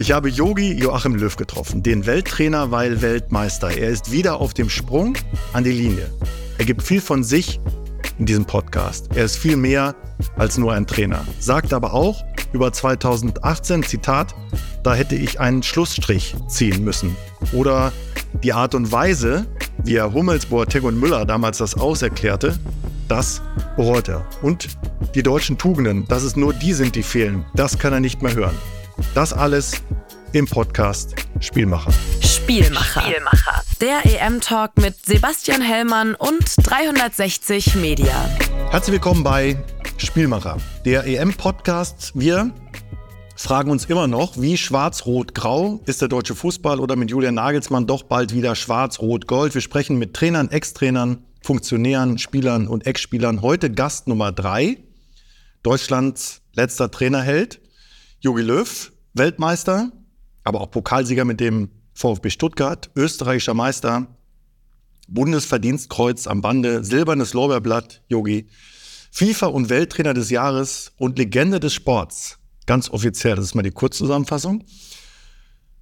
Ich habe Yogi Joachim Löw getroffen, den Welttrainer, weil Weltmeister. Er ist wieder auf dem Sprung an die Linie. Er gibt viel von sich in diesem Podcast. Er ist viel mehr als nur ein Trainer. Sagt aber auch über 2018, Zitat, da hätte ich einen Schlussstrich ziehen müssen. Oder die Art und Weise, wie er Hummels, Boateng und Müller damals das auserklärte, das bereut er. Und die deutschen Tugenden, dass es nur die sind, die fehlen, das kann er nicht mehr hören. Das alles im Podcast Spielmacher. Spielmacher. Spielmacher. Der EM-Talk mit Sebastian Hellmann und 360 Media. Herzlich willkommen bei Spielmacher, der EM-Podcast. Wir fragen uns immer noch, wie schwarz-rot-grau ist der deutsche Fußball oder mit Julian Nagelsmann doch bald wieder schwarz-rot-gold. Wir sprechen mit Trainern, Ex-Trainern, Funktionären, Spielern und Ex-Spielern. Heute Gast Nummer drei, Deutschlands letzter Trainerheld, Jogi Löw, Weltmeister, aber auch Pokalsieger mit dem VfB Stuttgart, österreichischer Meister, Bundesverdienstkreuz am Bande, silbernes Lorbeerblatt, Yogi, FIFA und Welttrainer des Jahres und Legende des Sports. Ganz offiziell, das ist mal die Kurzzusammenfassung.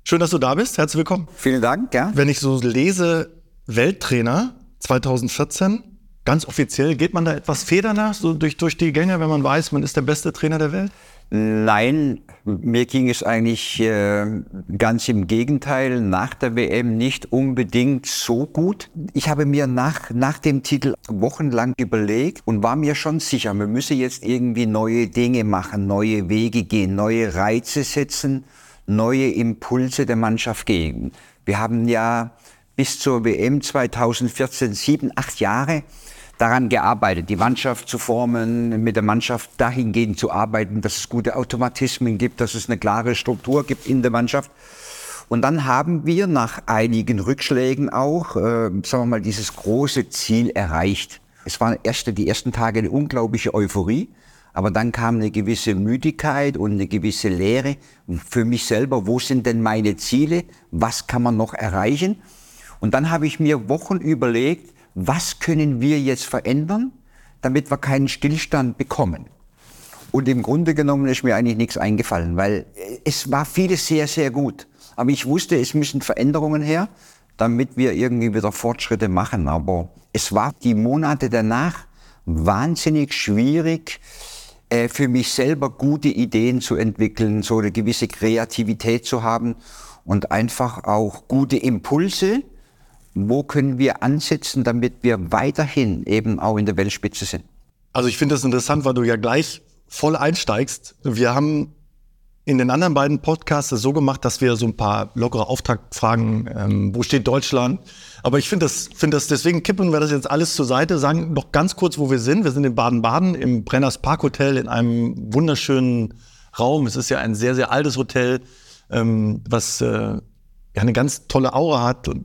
Schön, dass du da bist. Herzlich willkommen. Vielen Dank, ja. Wenn ich so lese, Welttrainer 2014, ganz offiziell, geht man da etwas federner so durch, durch die Gänge, wenn man weiß, man ist der beste Trainer der Welt? Nein, mir ging es eigentlich äh, ganz im Gegenteil, nach der WM nicht unbedingt so gut. Ich habe mir nach, nach dem Titel wochenlang überlegt und war mir schon sicher, man müsse jetzt irgendwie neue Dinge machen, neue Wege gehen, neue Reize setzen, neue Impulse der Mannschaft geben. Wir haben ja bis zur WM 2014 sieben, acht Jahre daran gearbeitet, die Mannschaft zu formen, mit der Mannschaft dahingehend zu arbeiten, dass es gute Automatismen gibt, dass es eine klare Struktur gibt in der Mannschaft. Und dann haben wir nach einigen Rückschlägen auch, äh, sagen wir mal, dieses große Ziel erreicht. Es waren erste, die ersten Tage eine unglaubliche Euphorie, aber dann kam eine gewisse Müdigkeit und eine gewisse Leere für mich selber. Wo sind denn meine Ziele? Was kann man noch erreichen? Und dann habe ich mir Wochen überlegt, was können wir jetzt verändern, damit wir keinen Stillstand bekommen. Und im Grunde genommen ist mir eigentlich nichts eingefallen, weil es war vieles sehr, sehr gut. Aber ich wusste, es müssen Veränderungen her, damit wir irgendwie wieder Fortschritte machen. Aber es war die Monate danach wahnsinnig schwierig, äh, für mich selber gute Ideen zu entwickeln, so eine gewisse Kreativität zu haben und einfach auch gute Impulse, wo können wir ansetzen, damit wir weiterhin eben auch in der Weltspitze sind? Also ich finde das interessant, weil du ja gleich voll einsteigst. Wir haben in den anderen beiden Podcasts so gemacht, dass wir so ein paar lockere Auftaktfragen, ähm, wo steht Deutschland? Aber ich finde das, finde das, deswegen kippen wir das jetzt alles zur Seite, sagen noch ganz kurz, wo wir sind. Wir sind in Baden-Baden im Brenners Park Hotel in einem wunderschönen Raum. Es ist ja ein sehr, sehr altes Hotel, ähm, was äh, ja eine ganz tolle Aura hat und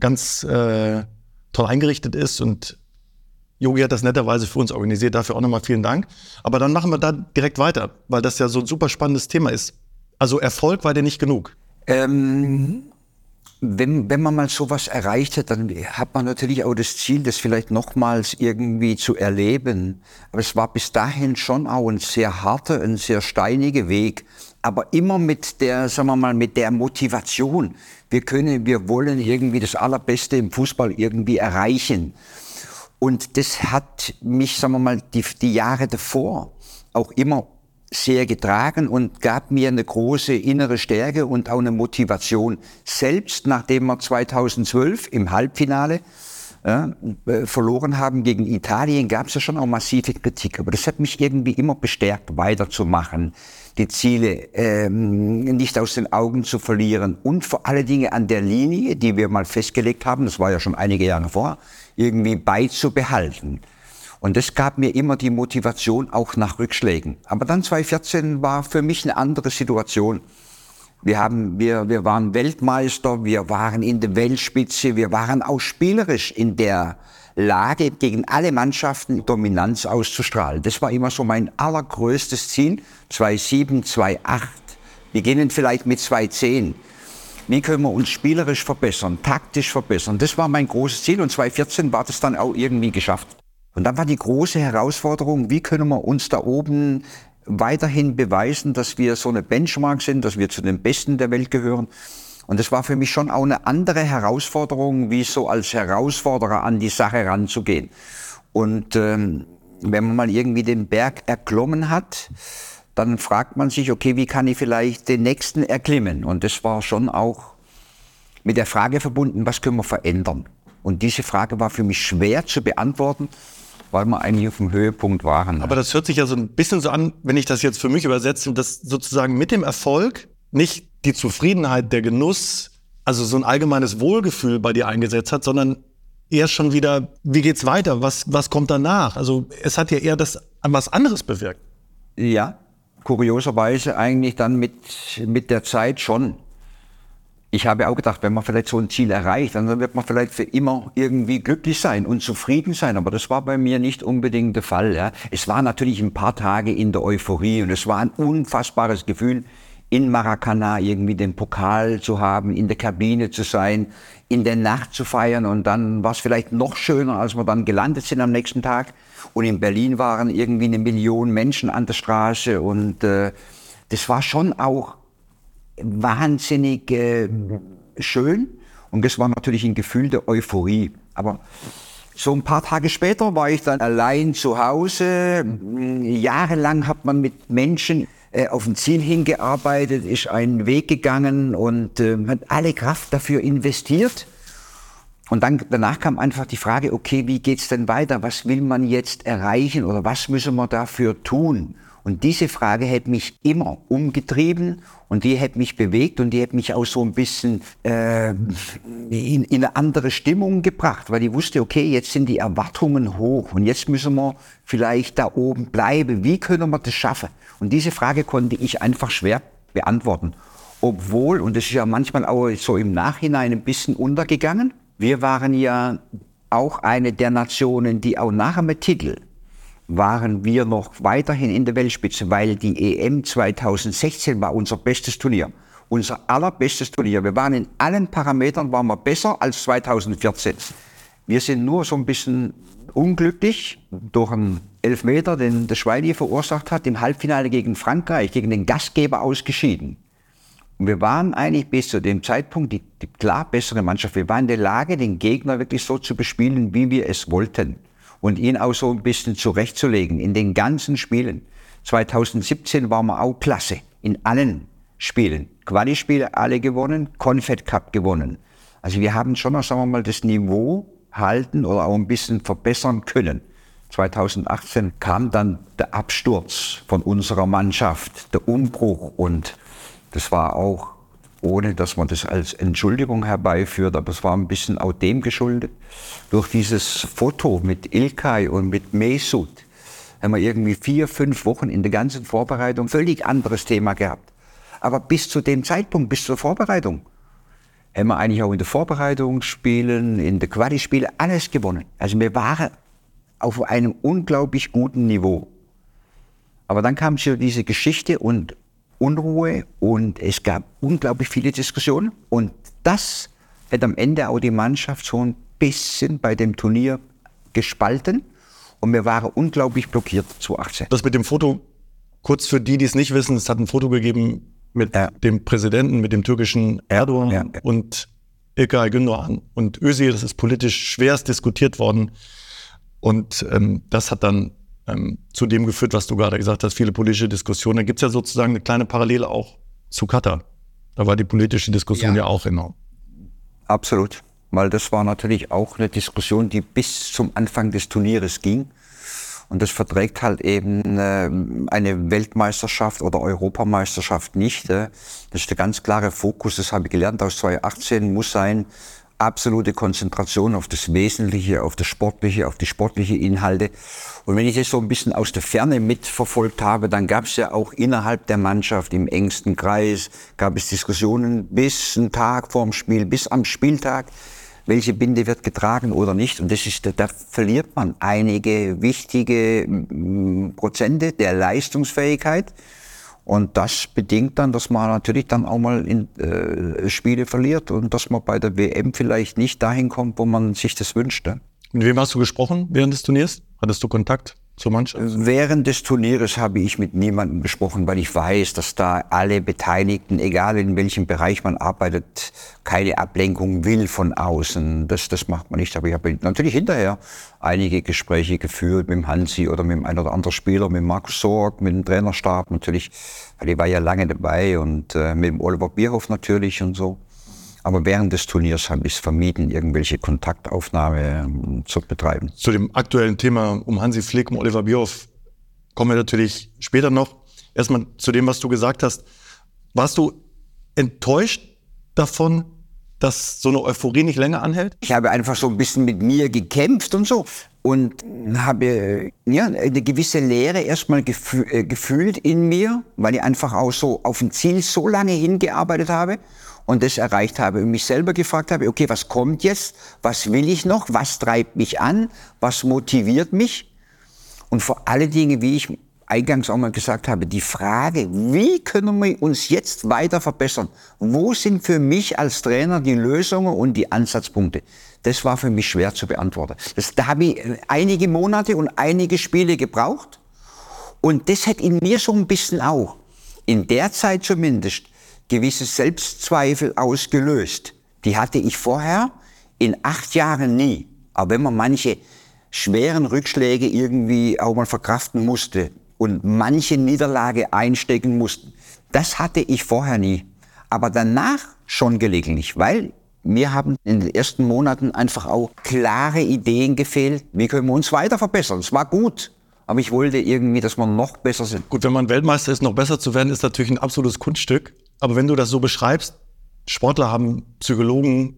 ganz äh, toll eingerichtet ist und Yogi hat das netterweise für uns organisiert. Dafür auch nochmal vielen Dank. Aber dann machen wir da direkt weiter, weil das ja so ein super spannendes Thema ist. Also Erfolg war dir nicht genug. Ähm, wenn, wenn man mal sowas erreicht hat, dann hat man natürlich auch das Ziel, das vielleicht nochmals irgendwie zu erleben. Aber es war bis dahin schon auch ein sehr harter, ein sehr steiniger Weg. Aber immer mit der, sagen wir mal, mit der Motivation. Wir können, wir wollen irgendwie das Allerbeste im Fußball irgendwie erreichen. Und das hat mich, sagen wir mal, die, die Jahre davor auch immer sehr getragen und gab mir eine große innere Stärke und auch eine Motivation. Selbst nachdem wir 2012 im Halbfinale ja, äh, verloren haben gegen Italien, gab es ja schon auch massive Kritik. Aber das hat mich irgendwie immer bestärkt, weiterzumachen, die Ziele ähm, nicht aus den Augen zu verlieren und vor allen Dingen an der Linie, die wir mal festgelegt haben, das war ja schon einige Jahre vor, irgendwie beizubehalten. Und das gab mir immer die Motivation auch nach Rückschlägen. Aber dann 2014 war für mich eine andere Situation. Wir, haben, wir, wir waren Weltmeister, wir waren in der Weltspitze, wir waren auch spielerisch in der Lage, gegen alle Mannschaften Dominanz auszustrahlen. Das war immer so mein allergrößtes Ziel. 2,7, 2,8. Wir beginnen vielleicht mit 2,10. Wie können wir uns spielerisch verbessern, taktisch verbessern? Das war mein großes Ziel und 2014 war das dann auch irgendwie geschafft. Und dann war die große Herausforderung, wie können wir uns da oben weiterhin beweisen, dass wir so eine Benchmark sind, dass wir zu den Besten der Welt gehören. Und das war für mich schon auch eine andere Herausforderung, wie so als Herausforderer an die Sache ranzugehen. Und ähm, wenn man mal irgendwie den Berg erklommen hat, dann fragt man sich, okay, wie kann ich vielleicht den nächsten erklimmen? Und das war schon auch mit der Frage verbunden, was können wir verändern? Und diese Frage war für mich schwer zu beantworten, weil wir eigentlich auf dem Höhepunkt waren. Aber das hört sich ja so ein bisschen so an, wenn ich das jetzt für mich übersetze, dass sozusagen mit dem Erfolg nicht die Zufriedenheit, der Genuss, also so ein allgemeines Wohlgefühl bei dir eingesetzt hat, sondern eher schon wieder, wie geht's weiter? Was, was kommt danach? Also es hat ja eher das was anderes bewirkt. Ja, kurioserweise eigentlich dann mit, mit der Zeit schon. Ich habe auch gedacht, wenn man vielleicht so ein Ziel erreicht, dann wird man vielleicht für immer irgendwie glücklich sein und zufrieden sein. Aber das war bei mir nicht unbedingt der Fall. Ja. Es war natürlich ein paar Tage in der Euphorie und es war ein unfassbares Gefühl, in Maracana irgendwie den Pokal zu haben, in der Kabine zu sein, in der Nacht zu feiern und dann war es vielleicht noch schöner, als wir dann gelandet sind am nächsten Tag und in Berlin waren irgendwie eine Million Menschen an der Straße und äh, das war schon auch wahnsinnig äh, schön und das war natürlich ein Gefühl der Euphorie. Aber so ein paar Tage später war ich dann allein zu Hause. Jahrelang hat man mit Menschen äh, auf ein Ziel hingearbeitet, ist einen Weg gegangen und äh, hat alle Kraft dafür investiert. Und dann danach kam einfach die Frage, okay, wie geht's denn weiter? Was will man jetzt erreichen oder was müssen wir dafür tun? Und diese Frage hätte mich immer umgetrieben und die hätte mich bewegt und die hätte mich auch so ein bisschen äh, in, in eine andere Stimmung gebracht, weil ich wusste, okay, jetzt sind die Erwartungen hoch und jetzt müssen wir vielleicht da oben bleiben. Wie können wir das schaffen? Und diese Frage konnte ich einfach schwer beantworten. Obwohl, und das ist ja manchmal auch so im Nachhinein ein bisschen untergegangen, wir waren ja auch eine der Nationen, die auch nach dem Titel waren wir noch weiterhin in der Weltspitze, weil die EM 2016 war unser bestes Turnier. Unser allerbestes Turnier. Wir waren in allen Parametern waren wir besser als 2014. Wir sind nur so ein bisschen unglücklich durch einen Elfmeter, den der Schweini verursacht hat, im Halbfinale gegen Frankreich, gegen den Gastgeber ausgeschieden. Und wir waren eigentlich bis zu dem Zeitpunkt die, die klar bessere Mannschaft. Wir waren in der Lage, den Gegner wirklich so zu bespielen, wie wir es wollten und ihn auch so ein bisschen zurechtzulegen in den ganzen Spielen. 2017 waren wir auch klasse in allen Spielen. Quali-Spiele alle gewonnen, Confed Cup gewonnen. Also wir haben schon noch, sagen wir mal, das Niveau halten oder auch ein bisschen verbessern können. 2018 kam dann der Absturz von unserer Mannschaft, der Umbruch und das war auch ohne dass man das als Entschuldigung herbeiführt, aber es war ein bisschen auch dem geschuldet. Durch dieses Foto mit Ilkay und mit Mesut haben wir irgendwie vier, fünf Wochen in der ganzen Vorbereitung völlig anderes Thema gehabt. Aber bis zu dem Zeitpunkt, bis zur Vorbereitung, haben wir eigentlich auch in der Vorbereitung spielen, in der Quali-Spiele alles gewonnen. Also wir waren auf einem unglaublich guten Niveau. Aber dann kam schon diese Geschichte und Unruhe und es gab unglaublich viele Diskussionen. Und das hat am Ende auch die Mannschaft so ein bisschen bei dem Turnier gespalten. Und wir waren unglaublich blockiert zu 18. Das mit dem Foto, kurz für die, die es nicht wissen, es hat ein Foto gegeben mit ja. dem Präsidenten, mit dem türkischen Erdogan ja. und Ilkay Gündoğan und Özil. Das ist politisch schwerst diskutiert worden. Und ähm, das hat dann ähm, zu dem geführt, was du gerade gesagt hast, viele politische Diskussionen. Da gibt es ja sozusagen eine kleine Parallele auch zu Katar. Da war die politische Diskussion ja, ja auch enorm. Absolut, weil das war natürlich auch eine Diskussion, die bis zum Anfang des Turnieres ging. Und das verträgt halt eben äh, eine Weltmeisterschaft oder Europameisterschaft nicht. Äh. Das ist der ganz klare Fokus, das habe ich gelernt aus 2018, muss sein, absolute Konzentration auf das Wesentliche, auf das Sportliche, auf die sportliche Inhalte. Und wenn ich das so ein bisschen aus der Ferne mitverfolgt habe, dann gab es ja auch innerhalb der Mannschaft im engsten Kreis, gab es Diskussionen bis einen Tag vorm Spiel, bis am Spieltag, welche Binde wird getragen oder nicht. Und das ist, da verliert man einige wichtige Prozente der Leistungsfähigkeit. Und das bedingt dann, dass man natürlich dann auch mal in, äh, Spiele verliert und dass man bei der WM vielleicht nicht dahin kommt, wo man sich das wünscht. Mit wem hast du gesprochen während des Turniers? Hattest du Kontakt zur Mannschaft? Während des Turnieres habe ich mit niemandem gesprochen, weil ich weiß, dass da alle Beteiligten, egal in welchem Bereich man arbeitet, keine Ablenkung will von außen. Das, das macht man nicht. Aber ich habe natürlich hinterher einige Gespräche geführt mit dem Hansi oder mit einem oder anderen Spieler, mit Markus Sorg, mit dem Trainerstab natürlich, weil ich war ja lange dabei und äh, mit dem Oliver Bierhoff natürlich und so. Aber während des Turniers habe ich es vermieden, irgendwelche Kontaktaufnahme ähm, zu betreiben. Zu dem aktuellen Thema um Hansi Flick, um Oliver Bierhoff kommen wir natürlich später noch. Erstmal zu dem, was du gesagt hast. Warst du enttäuscht davon, dass so eine Euphorie nicht länger anhält? Ich habe einfach so ein bisschen mit mir gekämpft und so und habe ja, eine gewisse Leere erstmal gefü äh, gefühlt in mir, weil ich einfach auch so auf ein Ziel so lange hingearbeitet habe und das erreicht habe und mich selber gefragt habe, okay, was kommt jetzt? Was will ich noch? Was treibt mich an? Was motiviert mich? Und vor allen Dingen, wie ich eingangs auch mal gesagt habe, die Frage, wie können wir uns jetzt weiter verbessern? Wo sind für mich als Trainer die Lösungen und die Ansatzpunkte? Das war für mich schwer zu beantworten. Das, da habe ich einige Monate und einige Spiele gebraucht. Und das hat in mir so ein bisschen auch, in der Zeit zumindest, gewisse Selbstzweifel ausgelöst. Die hatte ich vorher in acht Jahren nie. Aber wenn man manche schweren Rückschläge irgendwie auch mal verkraften musste und manche Niederlage einstecken musste, das hatte ich vorher nie. Aber danach schon gelegentlich, weil mir haben in den ersten Monaten einfach auch klare Ideen gefehlt, wie können wir uns weiter verbessern. Es war gut, aber ich wollte irgendwie, dass wir noch besser sind. Gut, wenn man Weltmeister ist, noch besser zu werden, ist natürlich ein absolutes Kunststück. Aber wenn du das so beschreibst, Sportler haben Psychologen,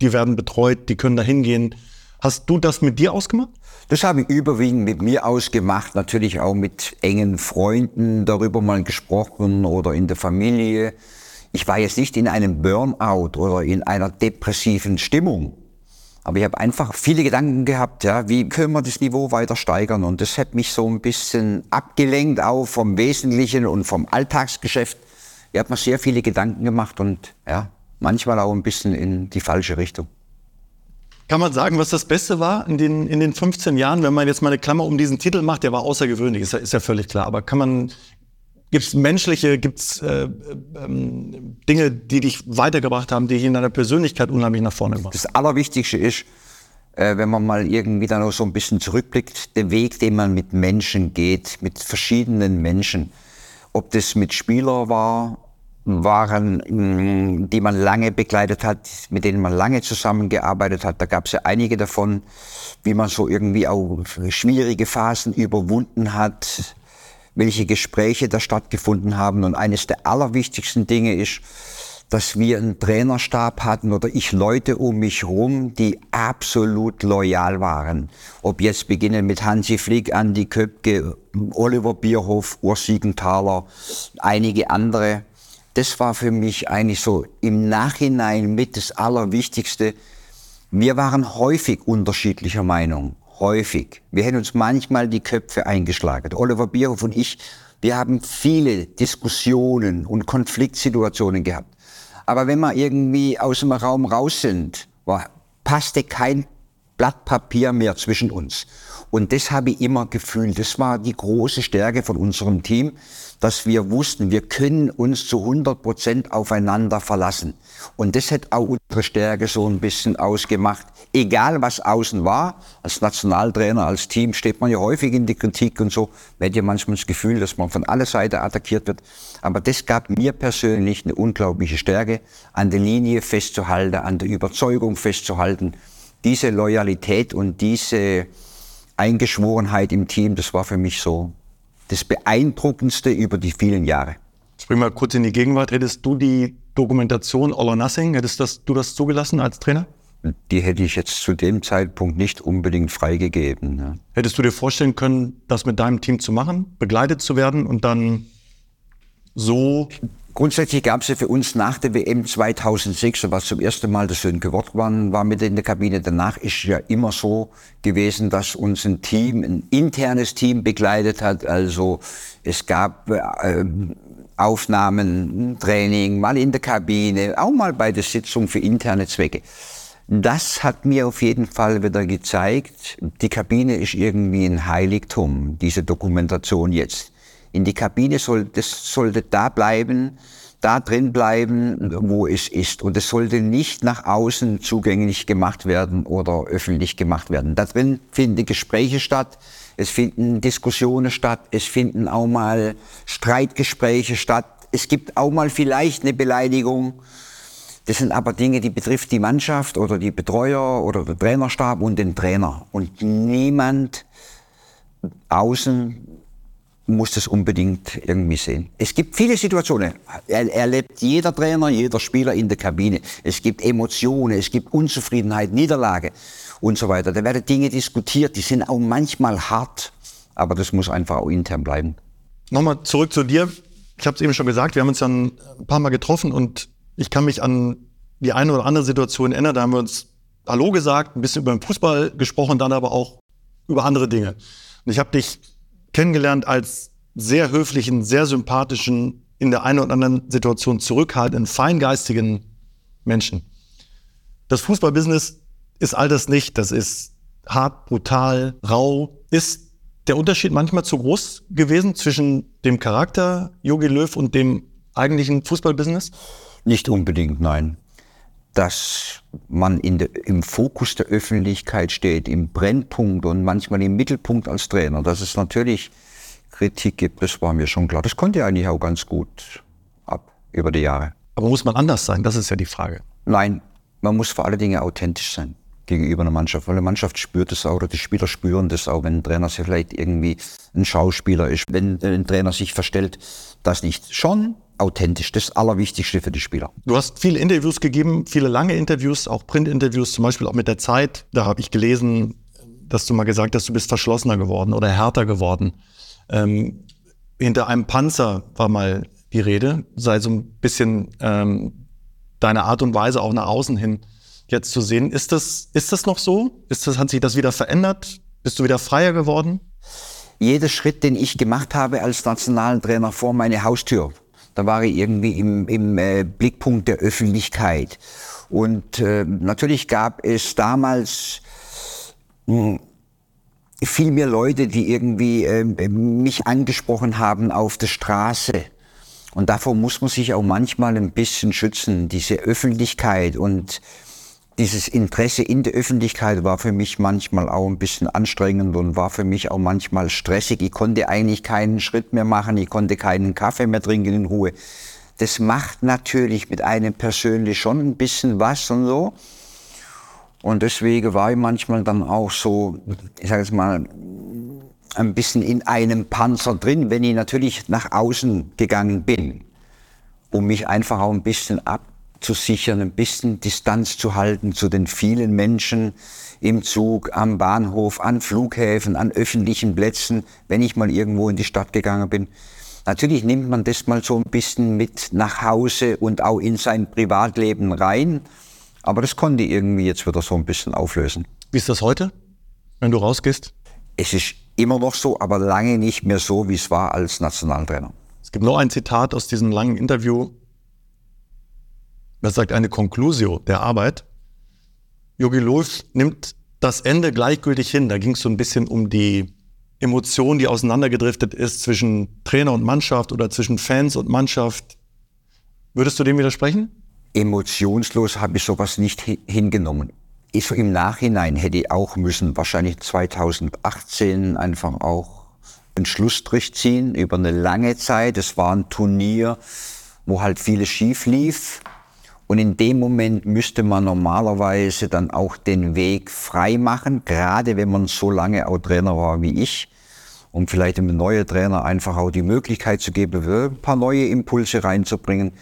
die werden betreut, die können da hingehen. Hast du das mit dir ausgemacht? Das habe ich überwiegend mit mir ausgemacht, natürlich auch mit engen Freunden darüber mal gesprochen oder in der Familie. Ich war jetzt nicht in einem Burnout oder in einer depressiven Stimmung. Aber ich habe einfach viele Gedanken gehabt, ja, wie können wir das Niveau weiter steigern? Und das hat mich so ein bisschen abgelenkt auch vom Wesentlichen und vom Alltagsgeschäft. Ich habe mir sehr viele Gedanken gemacht und ja, manchmal auch ein bisschen in die falsche Richtung. Kann man sagen, was das Beste war in den, in den 15 Jahren, wenn man jetzt mal eine Klammer um diesen Titel macht, der war außergewöhnlich, ist ja, ist ja völlig klar. Aber kann man, gibt es menschliche, gibt es äh, ähm, Dinge, die dich weitergebracht haben, die dich in deiner Persönlichkeit unheimlich nach vorne gebracht Das Allerwichtigste ist, äh, wenn man mal irgendwie dann auch so ein bisschen zurückblickt, der Weg, den man mit Menschen geht, mit verschiedenen Menschen. Ob das mit Spieler war, waren, mm, die man lange begleitet hat, mit denen man lange zusammengearbeitet hat. Da gab es ja einige davon, wie man so irgendwie auch schwierige Phasen überwunden hat, welche Gespräche da stattgefunden haben. Und eines der allerwichtigsten Dinge ist, dass wir einen Trainerstab hatten oder ich Leute um mich rum, die absolut loyal waren. Ob jetzt beginnen mit Hansi Flick, Andi Köpke, Oliver Bierhoff, Urs Siegenthaler, einige andere. Das war für mich eigentlich so im Nachhinein mit das Allerwichtigste. Wir waren häufig unterschiedlicher Meinung. Häufig. Wir hätten uns manchmal die Köpfe eingeschlagen. Oliver Bierhoff und ich, wir haben viele Diskussionen und Konfliktsituationen gehabt. Aber wenn wir irgendwie aus dem Raum raus sind, war, passte kein Blatt Papier mehr zwischen uns. Und das habe ich immer gefühlt. Das war die große Stärke von unserem Team, dass wir wussten, wir können uns zu 100 Prozent aufeinander verlassen. Und das hat auch unsere Stärke so ein bisschen ausgemacht. Egal was außen war, als Nationaltrainer, als Team steht man ja häufig in die Kritik und so. Man hat ja manchmal das Gefühl, dass man von aller Seite attackiert wird. Aber das gab mir persönlich eine unglaubliche Stärke, an der Linie festzuhalten, an der Überzeugung festzuhalten. Diese Loyalität und diese Eingeschworenheit im Team, das war für mich so das Beeindruckendste über die vielen Jahre. Spring mal kurz in die Gegenwart. Hättest du die Dokumentation All or Nothing, hättest das, du das zugelassen als Trainer? Die hätte ich jetzt zu dem Zeitpunkt nicht unbedingt freigegeben. Ja. Hättest du dir vorstellen können, das mit deinem Team zu machen, begleitet zu werden und dann so Grundsätzlich gab es ja für uns nach der WM 2006, was zum ersten Mal das Sönke Wort war, war mit in der Kabine. Danach ist ja immer so gewesen, dass uns ein Team, ein internes Team begleitet hat. Also es gab äh, Aufnahmen, Training, mal in der Kabine, auch mal bei der Sitzung für interne Zwecke. Das hat mir auf jeden Fall wieder gezeigt, die Kabine ist irgendwie ein Heiligtum, diese Dokumentation jetzt. In die Kabine soll, das sollte da bleiben, da drin bleiben, wo es ist. Und es sollte nicht nach außen zugänglich gemacht werden oder öffentlich gemacht werden. Da drin finden Gespräche statt, es finden Diskussionen statt, es finden auch mal Streitgespräche statt. Es gibt auch mal vielleicht eine Beleidigung. Das sind aber Dinge, die betrifft die Mannschaft oder die Betreuer oder den Trainerstab und den Trainer. Und niemand außen muss das unbedingt irgendwie sehen. Es gibt viele Situationen. Er, erlebt jeder Trainer, jeder Spieler in der Kabine. Es gibt Emotionen, es gibt Unzufriedenheit, Niederlage und so weiter. Da werden Dinge diskutiert, die sind auch manchmal hart, aber das muss einfach auch intern bleiben. Nochmal zurück zu dir. Ich habe es eben schon gesagt, wir haben uns ja ein paar Mal getroffen und ich kann mich an die eine oder andere Situation erinnern. Da haben wir uns Hallo gesagt, ein bisschen über den Fußball gesprochen, dann aber auch über andere Dinge. Und ich habe dich kennengelernt als sehr höflichen, sehr sympathischen, in der einen oder anderen Situation zurückhaltenden, feingeistigen Menschen. Das Fußballbusiness ist all das nicht. Das ist hart, brutal, rau. Ist der Unterschied manchmal zu groß gewesen zwischen dem Charakter Jogi Löw und dem eigentlichen Fußballbusiness? Nicht unbedingt, nein. Dass man de, im Fokus der Öffentlichkeit steht, im Brennpunkt und manchmal im Mittelpunkt als Trainer, dass es natürlich Kritik gibt, das war mir schon klar. Das konnte eigentlich auch ganz gut ab über die Jahre. Aber muss man anders sein? Das ist ja die Frage. Nein, man muss vor allen Dingen authentisch sein gegenüber einer Mannschaft, weil eine Mannschaft spürt es auch oder die Spieler spüren das auch, wenn ein Trainer sich vielleicht irgendwie ein Schauspieler ist, wenn ein Trainer sich verstellt, das nicht. Schon authentisch, das Allerwichtigste für die Spieler. Du hast viele Interviews gegeben, viele lange Interviews, auch Printinterviews, zum Beispiel auch mit der Zeit. Da habe ich gelesen, dass du mal gesagt hast, du bist verschlossener geworden oder härter geworden. Ähm, hinter einem Panzer war mal die Rede, sei so ein bisschen ähm, deine Art und Weise auch nach außen hin jetzt zu sehen. Ist das, ist das noch so? Ist das, hat sich das wieder verändert? Bist du wieder freier geworden? Jeder Schritt, den ich gemacht habe als nationalen Trainer vor meine Haustür, da war ich irgendwie im, im äh, Blickpunkt der Öffentlichkeit. Und äh, natürlich gab es damals mh, hm, viel mehr Leute, die irgendwie äh, mich angesprochen haben auf der Straße. Und davor muss man sich auch manchmal ein bisschen schützen, diese Öffentlichkeit und dieses Interesse in der Öffentlichkeit war für mich manchmal auch ein bisschen anstrengend und war für mich auch manchmal stressig. Ich konnte eigentlich keinen Schritt mehr machen, ich konnte keinen Kaffee mehr trinken in Ruhe. Das macht natürlich mit einem persönlich schon ein bisschen was und so. Und deswegen war ich manchmal dann auch so, ich sage jetzt mal, ein bisschen in einem Panzer drin, wenn ich natürlich nach außen gegangen bin, um mich einfach auch ein bisschen ab zu sichern, ein bisschen Distanz zu halten zu den vielen Menschen im Zug, am Bahnhof, an Flughäfen, an öffentlichen Plätzen, wenn ich mal irgendwo in die Stadt gegangen bin. Natürlich nimmt man das mal so ein bisschen mit nach Hause und auch in sein Privatleben rein. Aber das konnte irgendwie jetzt wieder so ein bisschen auflösen. Wie ist das heute, wenn du rausgehst? Es ist immer noch so, aber lange nicht mehr so, wie es war als Nationaltrainer. Es gibt noch ein Zitat aus diesem langen Interview das sagt eine Conclusio der Arbeit. Jogi Löw nimmt das Ende gleichgültig hin. Da ging es so ein bisschen um die Emotion, die auseinandergedriftet ist zwischen Trainer und Mannschaft oder zwischen Fans und Mannschaft. Würdest du dem widersprechen? Emotionslos habe ich sowas nicht hingenommen. Ich so im Nachhinein hätte ich auch müssen, wahrscheinlich 2018 einfach auch einen Schlussstrich ziehen über eine lange Zeit. Es war ein Turnier, wo halt vieles schief lief. Und in dem Moment müsste man normalerweise dann auch den Weg frei machen, gerade wenn man so lange auch Trainer war wie ich, um vielleicht einem neuen Trainer einfach auch die Möglichkeit zu geben, ein paar neue Impulse reinzubringen.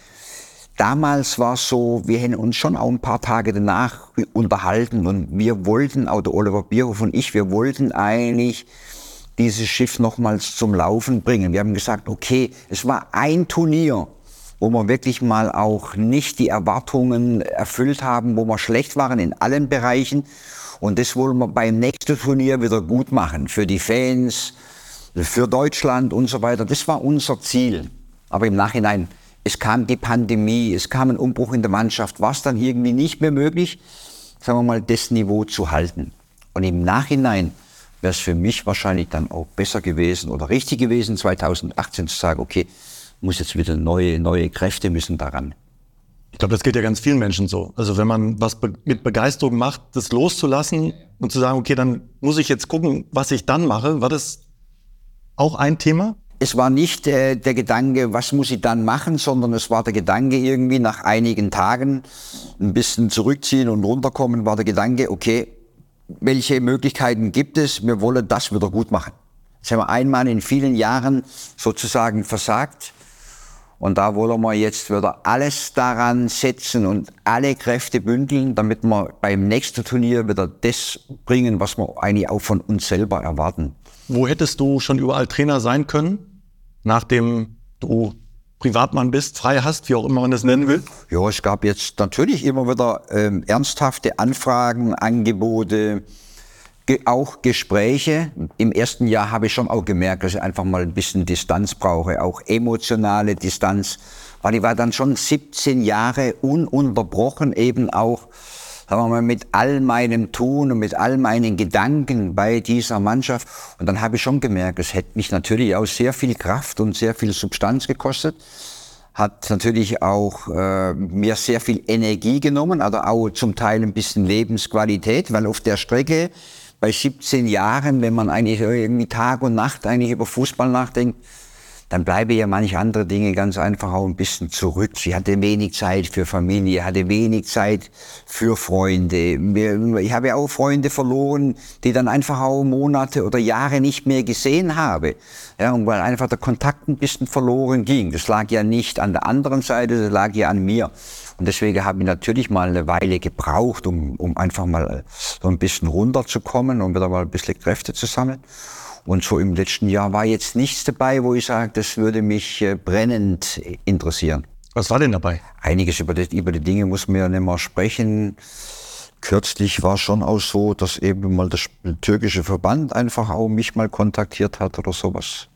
Damals war es so, wir hätten uns schon auch ein paar Tage danach unterhalten und wir wollten, auch der Oliver Bierhoff und ich, wir wollten eigentlich dieses Schiff nochmals zum Laufen bringen. Wir haben gesagt, okay, es war ein Turnier wo wir wirklich mal auch nicht die Erwartungen erfüllt haben, wo wir schlecht waren in allen Bereichen. Und das wollen wir beim nächsten Turnier wieder gut machen. Für die Fans, für Deutschland und so weiter. Das war unser Ziel. Aber im Nachhinein, es kam die Pandemie, es kam ein Umbruch in der Mannschaft, war es dann irgendwie nicht mehr möglich. sagen wir mal, das Niveau zu halten. Und im Nachhinein wäre es für mich wahrscheinlich dann auch besser gewesen oder richtig gewesen, 2018 zu sagen, okay, muss jetzt wieder neue, neue Kräfte müssen daran. Ich glaube, das geht ja ganz vielen Menschen so. Also wenn man was be mit Begeisterung macht, das loszulassen und zu sagen, okay, dann muss ich jetzt gucken, was ich dann mache. War das auch ein Thema? Es war nicht äh, der Gedanke, was muss ich dann machen, sondern es war der Gedanke irgendwie nach einigen Tagen ein bisschen zurückziehen und runterkommen, war der Gedanke, okay, welche Möglichkeiten gibt es? Wir wollen das wieder gut machen. Jetzt haben wir einmal in vielen Jahren sozusagen versagt. Und da wollen wir jetzt wieder alles daran setzen und alle Kräfte bündeln, damit wir beim nächsten Turnier wieder das bringen, was wir eigentlich auch von uns selber erwarten. Wo hättest du schon überall Trainer sein können, nachdem du Privatmann bist, frei hast, wie auch immer man das nennen will? Ja, es gab jetzt natürlich immer wieder ähm, ernsthafte Anfragen, Angebote, ge auch Gespräche. Im ersten Jahr habe ich schon auch gemerkt, dass ich einfach mal ein bisschen Distanz brauche, auch emotionale Distanz, weil ich war dann schon 17 Jahre ununterbrochen eben auch sagen wir mal, mit all meinem Tun und mit all meinen Gedanken bei dieser Mannschaft. Und dann habe ich schon gemerkt, es hätte mich natürlich auch sehr viel Kraft und sehr viel Substanz gekostet. Hat natürlich auch äh, mir sehr viel Energie genommen, aber auch zum Teil ein bisschen Lebensqualität, weil auf der Strecke bei 17 Jahren, wenn man eigentlich irgendwie Tag und Nacht eigentlich über Fußball nachdenkt, dann bleibe ja manche andere Dinge ganz einfach auch ein bisschen zurück. Sie hatte wenig Zeit für Familie, hatte wenig Zeit für Freunde. Ich habe ja auch Freunde verloren, die dann einfach auch Monate oder Jahre nicht mehr gesehen habe. Ja, und weil einfach der Kontakt ein bisschen verloren ging. Das lag ja nicht an der anderen Seite, das lag ja an mir. Und deswegen habe ich natürlich mal eine Weile gebraucht, um, um einfach mal so ein bisschen runterzukommen und wieder mal ein bisschen Kräfte zu sammeln. Und so im letzten Jahr war jetzt nichts dabei, wo ich sage, das würde mich äh, brennend interessieren. Was war denn dabei? Einiges über die, über die Dinge muss man ja nicht mehr sprechen. Kürzlich war schon auch so, dass eben mal das türkische Verband einfach auch mich mal kontaktiert hat oder sowas.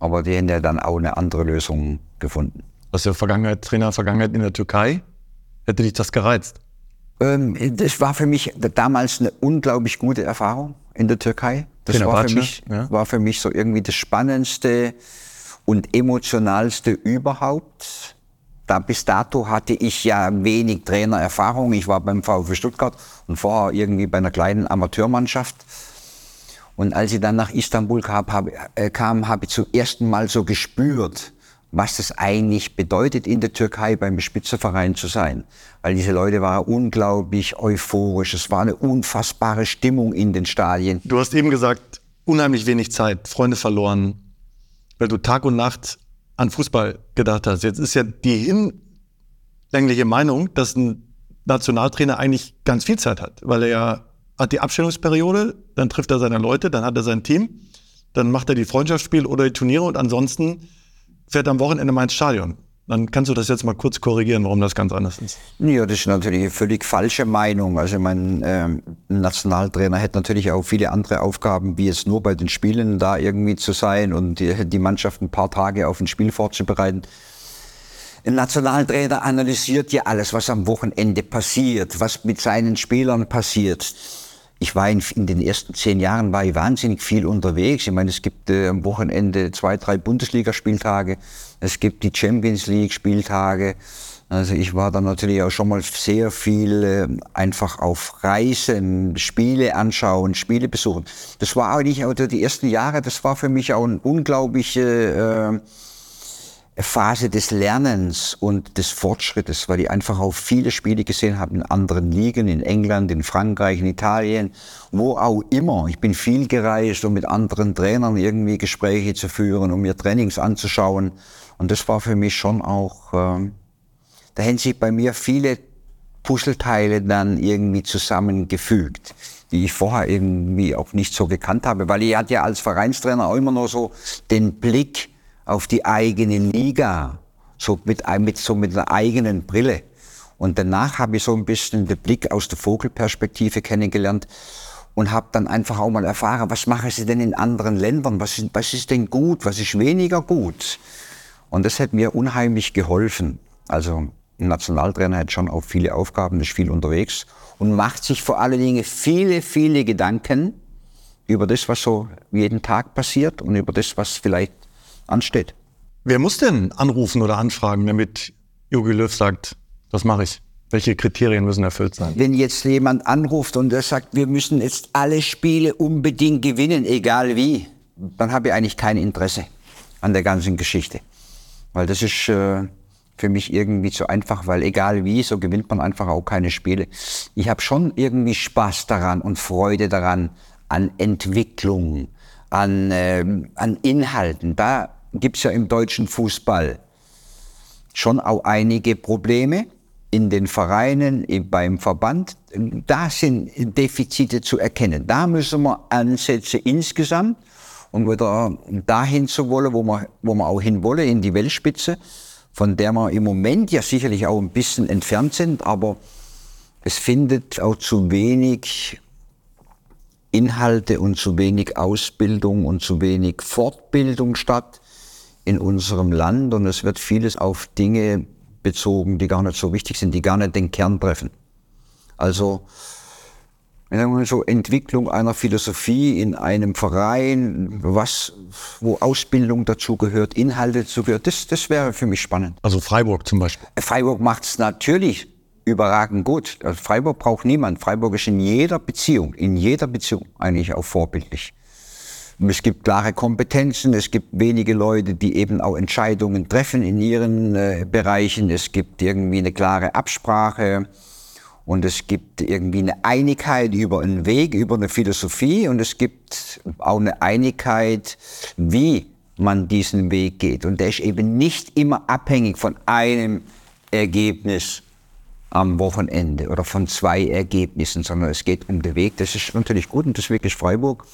Aber die haben ja dann auch eine andere Lösung gefunden. Was der Vergangenheit, Trainer Vergangenheit in der Türkei? Hätte dich das gereizt? Ähm, das war für mich damals eine unglaublich gute Erfahrung in der Türkei. Das war für, mich, ja. war für mich so irgendwie das Spannendste und emotionalste überhaupt. Da bis dato hatte ich ja wenig Trainererfahrung. Ich war beim VfB Stuttgart und vorher irgendwie bei einer kleinen Amateurmannschaft. Und als ich dann nach Istanbul kam, habe, äh, kam, habe ich zum ersten Mal so gespürt, was es eigentlich bedeutet, in der Türkei beim Spitzenverein zu sein. Weil diese Leute waren unglaublich euphorisch. Es war eine unfassbare Stimmung in den Stadien. Du hast eben gesagt, unheimlich wenig Zeit, Freunde verloren, weil du Tag und Nacht an Fußball gedacht hast. Jetzt ist ja die hinlängliche Meinung, dass ein Nationaltrainer eigentlich ganz viel Zeit hat, weil er hat die Abstellungsperiode, dann trifft er seine Leute, dann hat er sein Team, dann macht er die Freundschaftsspiele oder die Turniere und ansonsten fährt am Wochenende mal ins Stadion. Dann kannst du das jetzt mal kurz korrigieren, warum das ganz anders ist. Ja, das ist natürlich eine völlig falsche Meinung. Also mein ähm, Nationaltrainer hätte natürlich auch viele andere Aufgaben, wie jetzt nur bei den Spielen da irgendwie zu sein und die, die Mannschaft ein paar Tage auf ein Spiel vorzubereiten. Ein Nationaltrainer analysiert ja alles, was am Wochenende passiert, was mit seinen Spielern passiert ich war in, in, den ersten zehn Jahren war ich wahnsinnig viel unterwegs. Ich meine, es gibt äh, am Wochenende zwei, drei Bundesligaspieltage. Es gibt die Champions League Spieltage. Also ich war dann natürlich auch schon mal sehr viel äh, einfach auf Reisen, Spiele anschauen, Spiele besuchen. Das war eigentlich auch die ersten Jahre, das war für mich auch ein unglaubliche äh, Phase des Lernens und des Fortschrittes, weil ich einfach auch viele Spiele gesehen habe in anderen Ligen, in England, in Frankreich, in Italien, wo auch immer. Ich bin viel gereist, um mit anderen Trainern irgendwie Gespräche zu führen, um mir Trainings anzuschauen. Und das war für mich schon auch, äh, da hätten sich bei mir viele Puzzleteile dann irgendwie zusammengefügt, die ich vorher irgendwie auch nicht so gekannt habe, weil ich hatte ja als Vereinstrainer auch immer noch so den Blick auf die eigene Liga, so mit, mit, so mit einer eigenen Brille. Und danach habe ich so ein bisschen den Blick aus der Vogelperspektive kennengelernt und habe dann einfach auch mal erfahren, was machen sie denn in anderen Ländern, was ist, was ist denn gut, was ist weniger gut. Und das hat mir unheimlich geholfen. Also ein Nationaltrainer hat schon auch viele Aufgaben, ist viel unterwegs und macht sich vor allen Dingen viele, viele Gedanken über das, was so jeden Tag passiert und über das, was vielleicht ansteht. Wer muss denn anrufen oder anfragen, damit Jogi Löw sagt, das mache ich? Welche Kriterien müssen erfüllt sein? Wenn jetzt jemand anruft und er sagt, wir müssen jetzt alle Spiele unbedingt gewinnen, egal wie, dann habe ich eigentlich kein Interesse an der ganzen Geschichte. Weil das ist äh, für mich irgendwie zu einfach, weil egal wie, so gewinnt man einfach auch keine Spiele. Ich habe schon irgendwie Spaß daran und Freude daran, an Entwicklung, an, äh, an Inhalten. Da gibt es ja im deutschen Fußball schon auch einige Probleme in den Vereinen, beim Verband. Da sind Defizite zu erkennen. Da müssen wir Ansätze insgesamt und wieder dahin zu wollen, wo wir, wo wir auch hin wollen, in die Weltspitze, von der wir im Moment ja sicherlich auch ein bisschen entfernt sind, aber es findet auch zu wenig Inhalte und zu wenig Ausbildung und zu wenig Fortbildung statt in unserem Land und es wird vieles auf Dinge bezogen, die gar nicht so wichtig sind, die gar nicht den Kern treffen. Also so Entwicklung einer Philosophie in einem Verein, was, wo Ausbildung dazu gehört, Inhalte dazu gehört, das, das wäre für mich spannend. Also Freiburg zum Beispiel. Freiburg macht es natürlich überragend gut. Also Freiburg braucht niemand. Freiburg ist in jeder Beziehung, in jeder Beziehung eigentlich auch vorbildlich. Es gibt klare Kompetenzen, es gibt wenige Leute, die eben auch Entscheidungen treffen in ihren äh, Bereichen. Es gibt irgendwie eine klare Absprache und es gibt irgendwie eine Einigkeit über einen Weg, über eine Philosophie und es gibt auch eine Einigkeit, wie man diesen Weg geht. Und der ist eben nicht immer abhängig von einem Ergebnis am Wochenende oder von zwei Ergebnissen, sondern es geht um den Weg. Das ist natürlich gut und deswegen ist Freiburg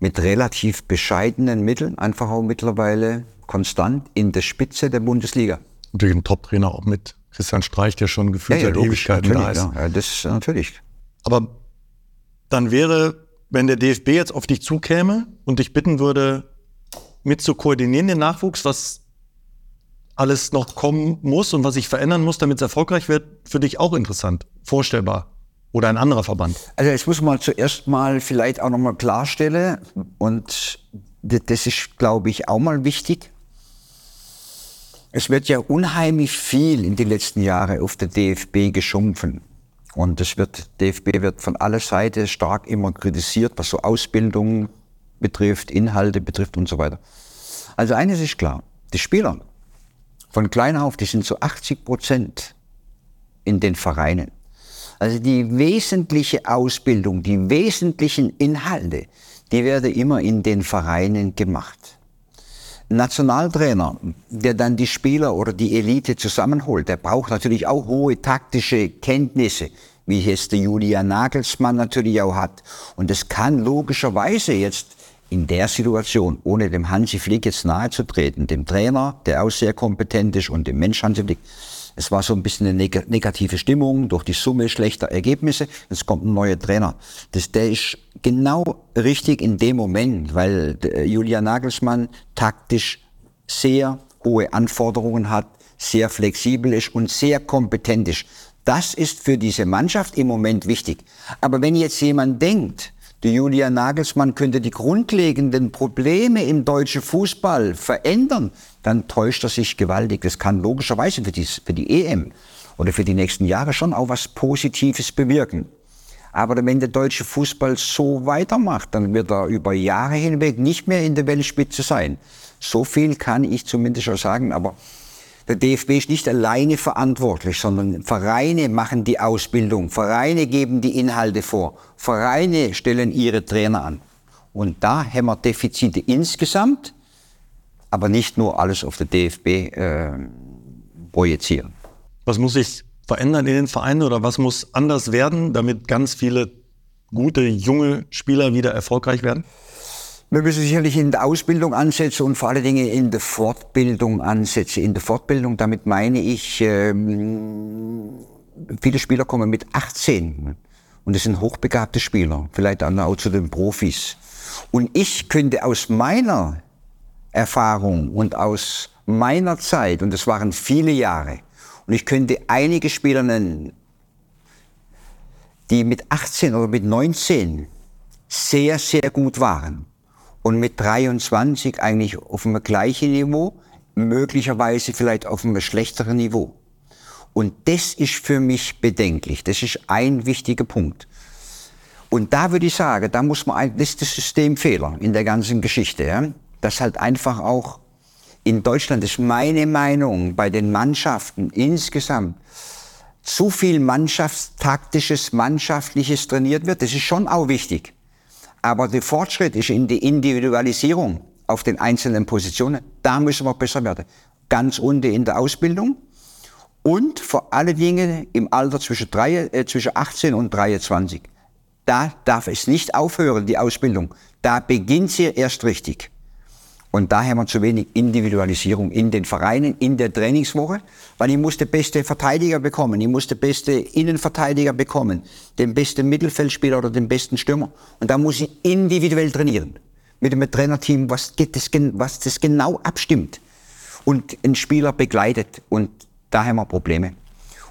mit relativ bescheidenen Mitteln einfach auch mittlerweile konstant in der Spitze der Bundesliga. Natürlich ein Top-Trainer auch mit Christian Streich, der schon gefühlt ja, ja, seit Ewigkeiten da ist. Ja, das ist natürlich. Aber dann wäre, wenn der DFB jetzt auf dich zukäme und dich bitten würde, mit zu koordinieren den Nachwuchs, was alles noch kommen muss und was sich verändern muss, damit es erfolgreich wird, für dich auch interessant, vorstellbar. Oder ein anderer Verband? Also jetzt muss man zuerst mal vielleicht auch nochmal klarstellen und das ist, glaube ich, auch mal wichtig. Es wird ja unheimlich viel in den letzten Jahren auf der DFB geschumpfen. Und das wird, DFB wird von aller Seiten stark immer kritisiert, was so Ausbildung betrifft, Inhalte betrifft und so weiter. Also eines ist klar, die Spieler von klein auf, die sind zu 80 Prozent in den Vereinen. Also die wesentliche Ausbildung, die wesentlichen Inhalte, die werden immer in den Vereinen gemacht. Nationaltrainer, der dann die Spieler oder die Elite zusammenholt, der braucht natürlich auch hohe taktische Kenntnisse, wie es der Julian Nagelsmann natürlich auch hat. Und das kann logischerweise jetzt in der Situation, ohne dem Hansi Flick jetzt nahe zu treten, dem Trainer, der auch sehr kompetent ist, und dem Mensch Hansi Flick, es war so ein bisschen eine negative Stimmung durch die Summe schlechter Ergebnisse. Jetzt kommt ein neuer Trainer. Das, der ist genau richtig in dem Moment, weil Julian Nagelsmann taktisch sehr hohe Anforderungen hat, sehr flexibel ist und sehr kompetent ist. Das ist für diese Mannschaft im Moment wichtig. Aber wenn jetzt jemand denkt, der Julian Nagelsmann könnte die grundlegenden Probleme im deutschen Fußball verändern, dann täuscht er sich gewaltig. Das kann logischerweise für die, für die EM oder für die nächsten Jahre schon auch was Positives bewirken. Aber wenn der deutsche Fußball so weitermacht, dann wird er über Jahre hinweg nicht mehr in der Weltspitze sein. So viel kann ich zumindest schon sagen. Aber der DFB ist nicht alleine verantwortlich, sondern Vereine machen die Ausbildung, Vereine geben die Inhalte vor, Vereine stellen ihre Trainer an. Und da haben wir Defizite insgesamt, aber nicht nur alles auf der DFB äh, projizieren. Was muss sich verändern in den Vereinen oder was muss anders werden, damit ganz viele gute, junge Spieler wieder erfolgreich werden? Wir müssen sicherlich in der Ausbildung ansetzen und vor allen Dingen in der Fortbildung ansetzen. In der Fortbildung, damit meine ich, ähm, viele Spieler kommen mit 18 und das sind hochbegabte Spieler, vielleicht auch zu den Profis. Und ich könnte aus meiner Erfahrung und aus meiner Zeit, und das waren viele Jahre, Und ich könnte einige Spieler nennen, die mit 18 oder mit 19 sehr, sehr gut waren und mit 23 eigentlich auf einem gleichen Niveau, möglicherweise vielleicht auf einem schlechteren Niveau. Und das ist für mich bedenklich. Das ist ein wichtiger Punkt. Und da würde ich sagen, da muss man, das ist der Systemfehler in der ganzen Geschichte, ja? Dass halt einfach auch in Deutschland, ist meine Meinung, bei den Mannschaften insgesamt zu viel mannschaftstaktisches, mannschaftliches trainiert wird. Das ist schon auch wichtig. Aber der Fortschritt ist in die Individualisierung auf den einzelnen Positionen. Da müssen wir besser werden. Ganz unten in der Ausbildung und vor allen Dingen im Alter zwischen, drei, äh, zwischen 18 und 23. Da darf es nicht aufhören, die Ausbildung. Da beginnt sie erst richtig. Und da haben wir zu wenig Individualisierung in den Vereinen, in der Trainingswoche, weil ich muss den beste Verteidiger bekommen, ich muss den beste Innenverteidiger bekommen, den besten Mittelfeldspieler oder den besten Stürmer. Und da muss ich individuell trainieren. Mit einem Trainerteam, was das, was das genau abstimmt und einen Spieler begleitet. Und da haben wir Probleme.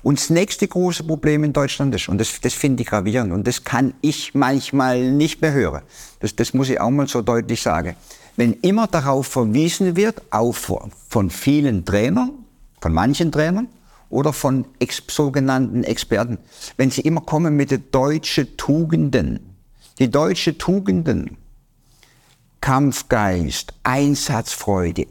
Und das nächste große Problem in Deutschland ist, und das, das finde ich gravierend, und das kann ich manchmal nicht mehr hören, das, das muss ich auch mal so deutlich sagen, wenn immer darauf verwiesen wird, auch von vielen Trainern, von manchen Trainern oder von ex sogenannten Experten, wenn sie immer kommen mit den deutschen Tugenden, die deutschen Tugenden, Kampfgeist, Einsatzfreude,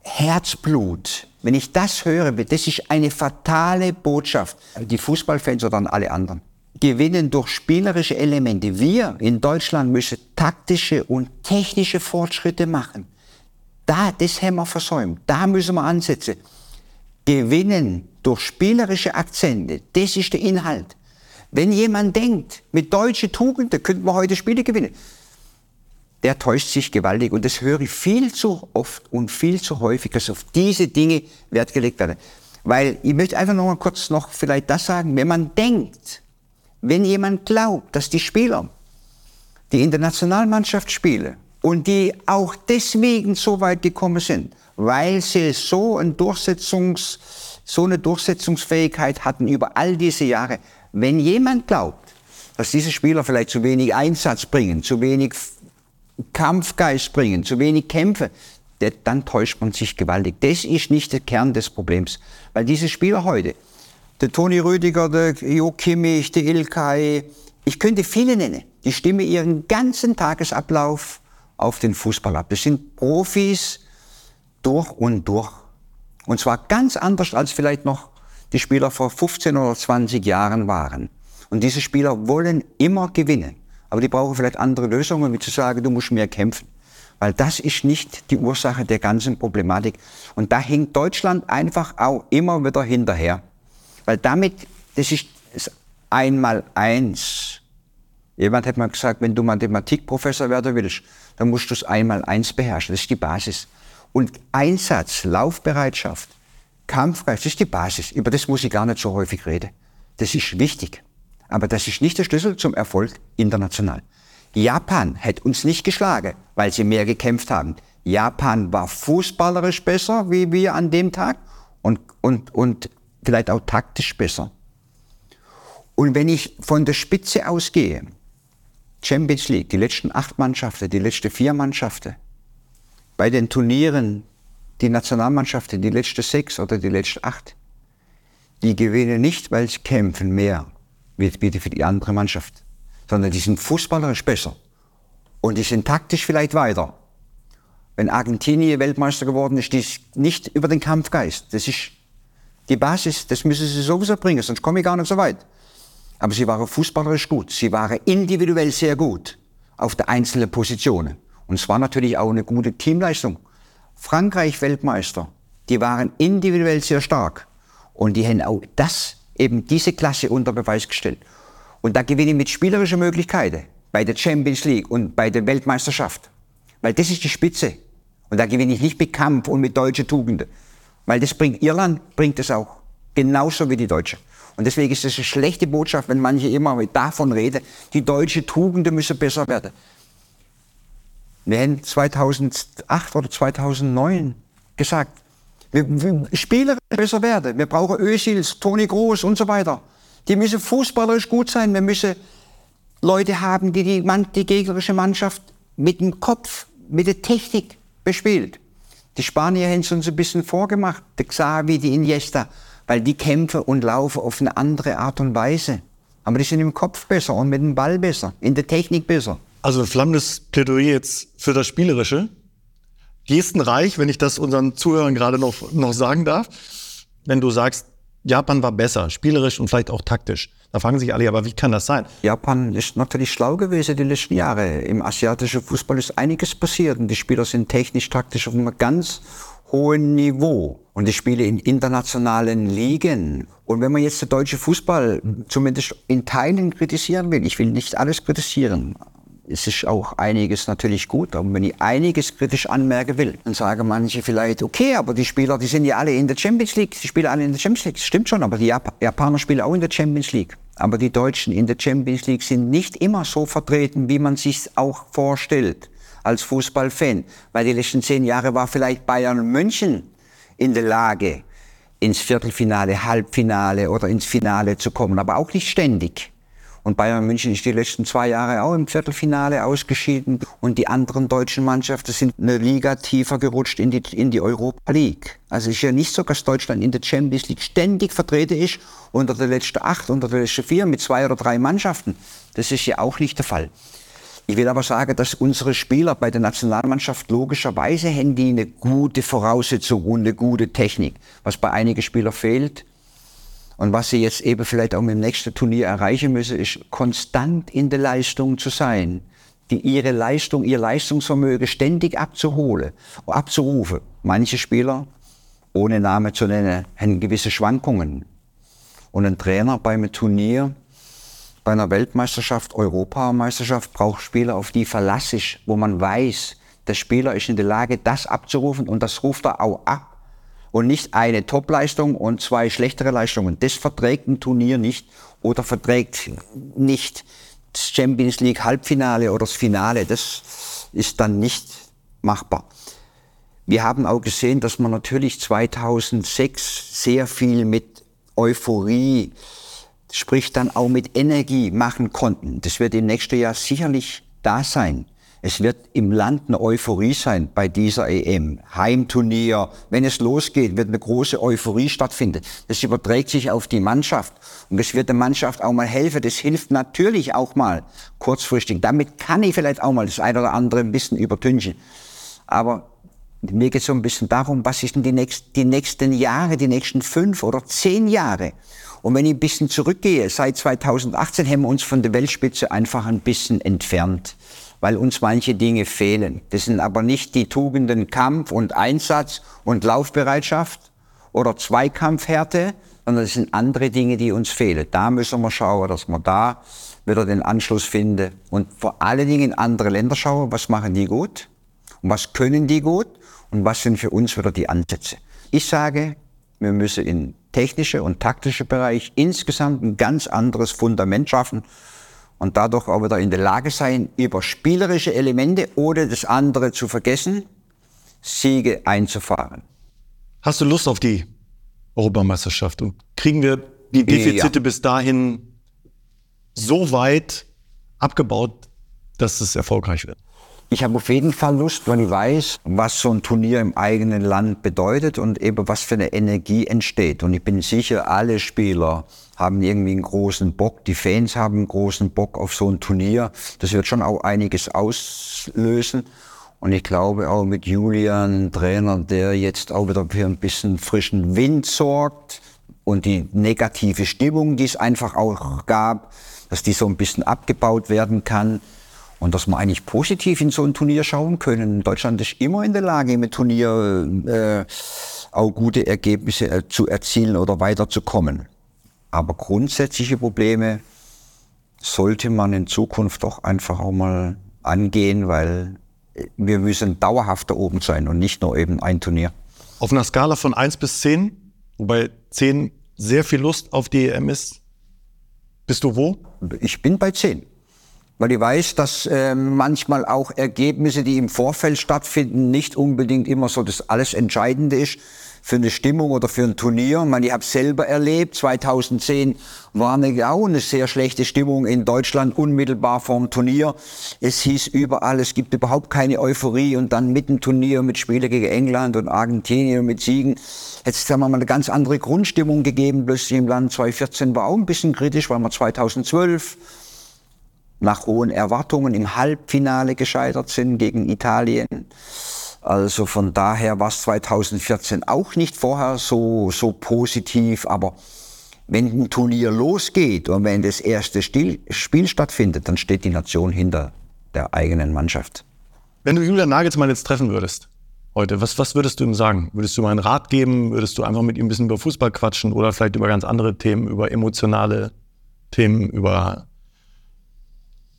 Herzblut, wenn ich das höre, das ist eine fatale Botschaft. Die Fußballfans oder an alle anderen gewinnen durch spielerische Elemente. Wir in Deutschland müssen taktische und technische Fortschritte machen. Da, das haben wir versäumt. Da müssen wir ansetzen. Gewinnen durch spielerische Akzente, das ist der Inhalt. Wenn jemand denkt, mit deutschen Tugenden könnten wir heute Spiele gewinnen, der täuscht sich gewaltig. Und das höre ich viel zu oft und viel zu häufig, dass auf diese Dinge Wert gelegt wird. Weil ich möchte einfach noch mal kurz noch vielleicht das sagen, wenn man denkt, wenn jemand glaubt, dass die Spieler, die in der Nationalmannschaft spielen und die auch deswegen so weit gekommen sind, weil sie so, ein Durchsetzungs, so eine Durchsetzungsfähigkeit hatten über all diese Jahre, wenn jemand glaubt, dass diese Spieler vielleicht zu wenig Einsatz bringen, zu wenig Kampfgeist bringen, zu wenig Kämpfe, dann täuscht man sich gewaltig. Das ist nicht der Kern des Problems. Weil diese Spieler heute, der Toni Rüdiger, der Jo Kimmich, der Ilkay, ich könnte viele nennen, die stimmen ihren ganzen Tagesablauf auf den Fußball ab. Das sind Profis durch und durch. Und zwar ganz anders als vielleicht noch die Spieler vor 15 oder 20 Jahren waren. Und diese Spieler wollen immer gewinnen. Aber die brauchen vielleicht andere Lösungen, wie zu sagen, du musst mehr kämpfen. Weil das ist nicht die Ursache der ganzen Problematik. Und da hinkt Deutschland einfach auch immer wieder hinterher. Weil damit, das ist einmal eins. Jemand hat mal gesagt, wenn du Mathematikprofessor werden willst, dann musst du es einmal eins beherrschen. Das ist die Basis. Und Einsatz, Laufbereitschaft, Kampfgeist, das ist die Basis. Über das muss ich gar nicht so häufig reden. Das ist wichtig. Aber das ist nicht der Schlüssel zum Erfolg international. Japan hätte uns nicht geschlagen, weil sie mehr gekämpft haben. Japan war fußballerisch besser wie wir an dem Tag und, und, und vielleicht auch taktisch besser. Und wenn ich von der Spitze ausgehe, Champions League, die letzten acht Mannschaften, die letzten vier Mannschaften, bei den Turnieren, die Nationalmannschaften, die letzten sechs oder die letzten acht, die gewinnen nicht, weil sie kämpfen mehr, wie, für die andere Mannschaft, sondern die sind fußballerisch besser. Und die sind taktisch vielleicht weiter. Wenn Argentinien Weltmeister geworden ist, die ist nicht über den Kampfgeist. Das ist die Basis, das müssen sie sowieso bringen, sonst komme ich gar nicht so weit. Aber sie waren fußballerisch gut. Sie waren individuell sehr gut auf der einzelnen Positionen. Und es war natürlich auch eine gute Teamleistung. Frankreich Weltmeister, die waren individuell sehr stark. Und die haben auch das, eben diese Klasse unter Beweis gestellt. Und da gewinne ich mit spielerischen Möglichkeiten bei der Champions League und bei der Weltmeisterschaft. Weil das ist die Spitze. Und da gewinne ich nicht mit Kampf und mit deutschen Tugenden. Weil das bringt, Irland bringt es auch. Genauso wie die Deutsche. Und deswegen ist es eine schlechte Botschaft, wenn manche immer davon reden, die deutsche Tugenden müssen besser werden. Wir haben 2008 oder 2009 gesagt, Wir, wir Spieler besser werden. Wir brauchen Özils, Toni Groß und so weiter. Die müssen fußballerisch gut sein. Wir müssen Leute haben, die die, die gegnerische Mannschaft mit dem Kopf, mit der Technik bespielt. Die Spanier haben es uns ein bisschen vorgemacht, der Xavi, die Iniesta, weil die kämpfen und laufen auf eine andere Art und Weise. Aber die sind im Kopf besser und mit dem Ball besser, in der Technik besser. Also ein flammendes Plädoyer jetzt für das Spielerische. Gestenreich, wenn ich das unseren Zuhörern gerade noch, noch sagen darf. Wenn du sagst, Japan war besser, spielerisch und vielleicht auch taktisch. Da fragen sich alle, aber wie kann das sein? Japan ist natürlich schlau gewesen die letzten Jahre. Im asiatischen Fußball ist einiges passiert und die Spieler sind technisch, taktisch auf einem ganz hohen Niveau. Und ich spiele in internationalen Ligen. Und wenn man jetzt den deutschen Fußball zumindest in Teilen kritisieren will, ich will nicht alles kritisieren, es ist auch einiges natürlich gut, aber wenn ich einiges kritisch anmerken will, dann sagen manche vielleicht, okay, aber die Spieler, die sind ja alle in der Champions League, die spielen alle in der Champions League, das stimmt schon, aber die Jap Japaner spielen auch in der Champions League. Aber die Deutschen in der Champions League sind nicht immer so vertreten, wie man sich auch vorstellt als Fußballfan. Weil die letzten zehn Jahre war vielleicht Bayern München in der Lage, ins Viertelfinale, Halbfinale oder ins Finale zu kommen, aber auch nicht ständig. Und Bayern München ist die letzten zwei Jahre auch im Viertelfinale ausgeschieden. Und die anderen deutschen Mannschaften sind eine Liga tiefer gerutscht in die, in die Europa League. Also es ist ja nicht so, dass Deutschland in der Champions League ständig vertreten ist unter der letzten acht, unter der letzten vier mit zwei oder drei Mannschaften. Das ist ja auch nicht der Fall. Ich will aber sagen, dass unsere Spieler bei der Nationalmannschaft logischerweise haben die eine gute Voraussetzung und eine gute Technik. Was bei einigen Spielern fehlt, und was sie jetzt eben vielleicht auch mit dem nächsten Turnier erreichen müssen, ist konstant in der Leistung zu sein. Die ihre Leistung, ihr Leistungsvermögen ständig abzuholen, abzurufen. Manche Spieler, ohne Name zu nennen, haben gewisse Schwankungen. Und ein Trainer bei einem Turnier, bei einer Weltmeisterschaft, Europameisterschaft, braucht Spieler, auf die verlasse ich, wo man weiß, der Spieler ist in der Lage, das abzurufen und das ruft er auch ab und nicht eine Topleistung und zwei schlechtere Leistungen. Das verträgt ein Turnier nicht oder verträgt nicht das Champions League Halbfinale oder das Finale. Das ist dann nicht machbar. Wir haben auch gesehen, dass man natürlich 2006 sehr viel mit Euphorie, sprich dann auch mit Energie machen konnten. Das wird im nächsten Jahr sicherlich da sein. Es wird im Land eine Euphorie sein bei dieser EM. Heimturnier. Wenn es losgeht, wird eine große Euphorie stattfinden. Das überträgt sich auf die Mannschaft. Und es wird der Mannschaft auch mal helfen. Das hilft natürlich auch mal kurzfristig. Damit kann ich vielleicht auch mal das eine oder andere ein bisschen übertünchen. Aber mir geht es so ein bisschen darum, was ist denn die, nächst, die nächsten Jahre, die nächsten fünf oder zehn Jahre? Und wenn ich ein bisschen zurückgehe, seit 2018 haben wir uns von der Weltspitze einfach ein bisschen entfernt weil uns manche Dinge fehlen. Das sind aber nicht die Tugenden Kampf und Einsatz und Laufbereitschaft oder Zweikampfhärte, sondern das sind andere Dinge, die uns fehlen. Da müssen wir schauen, dass wir da wieder den Anschluss finden und vor allen Dingen in andere Länder schauen, was machen die gut und was können die gut und was sind für uns wieder die Ansätze. Ich sage, wir müssen in technische und taktische Bereich insgesamt ein ganz anderes Fundament schaffen und dadurch auch wieder in der Lage sein, über spielerische Elemente, ohne das andere zu vergessen, Siege einzufahren. Hast du Lust auf die Europameisterschaft? Und kriegen wir die Defizite ja. bis dahin so weit abgebaut, dass es erfolgreich wird? Ich habe auf jeden Fall Lust, weil ich weiß, was so ein Turnier im eigenen Land bedeutet und eben was für eine Energie entsteht. Und ich bin sicher, alle Spieler haben irgendwie einen großen Bock, die Fans haben einen großen Bock auf so ein Turnier. Das wird schon auch einiges auslösen. Und ich glaube auch mit Julian, Trainer, der jetzt auch wieder für ein bisschen frischen Wind sorgt und die negative Stimmung, die es einfach auch gab, dass die so ein bisschen abgebaut werden kann und dass wir eigentlich positiv in so ein Turnier schauen können. Deutschland ist immer in der Lage, im Turnier äh, auch gute Ergebnisse äh, zu erzielen oder weiterzukommen. Aber grundsätzliche Probleme sollte man in Zukunft doch einfach auch mal angehen, weil wir müssen dauerhaft da oben sein und nicht nur eben ein Turnier. Auf einer Skala von 1 bis 10, wobei 10 sehr viel Lust auf die EM ist, bist du wo? Ich bin bei 10 weil ich weiß, dass äh, manchmal auch Ergebnisse, die im Vorfeld stattfinden, nicht unbedingt immer so das alles Entscheidende ist für eine Stimmung oder für ein Turnier. Ich, meine, ich habe selber erlebt, 2010 war eine, auch eine sehr schlechte Stimmung in Deutschland unmittelbar vorm Turnier. Es hieß überall, es gibt überhaupt keine Euphorie und dann mit dem Turnier mit Spielen gegen England und Argentinien mit Siegen Jetzt haben wir mal eine ganz andere Grundstimmung gegeben plötzlich im Land. 2014 war auch ein bisschen kritisch, weil wir 2012 nach hohen Erwartungen im Halbfinale gescheitert sind gegen Italien. Also von daher war es 2014 auch nicht vorher so, so positiv, aber wenn ein Turnier losgeht und wenn das erste Spiel stattfindet, dann steht die Nation hinter der eigenen Mannschaft. Wenn du Julian Nagelsmann jetzt treffen würdest, heute, was, was würdest du ihm sagen? Würdest du ihm einen Rat geben? Würdest du einfach mit ihm ein bisschen über Fußball quatschen oder vielleicht über ganz andere Themen, über emotionale Themen, über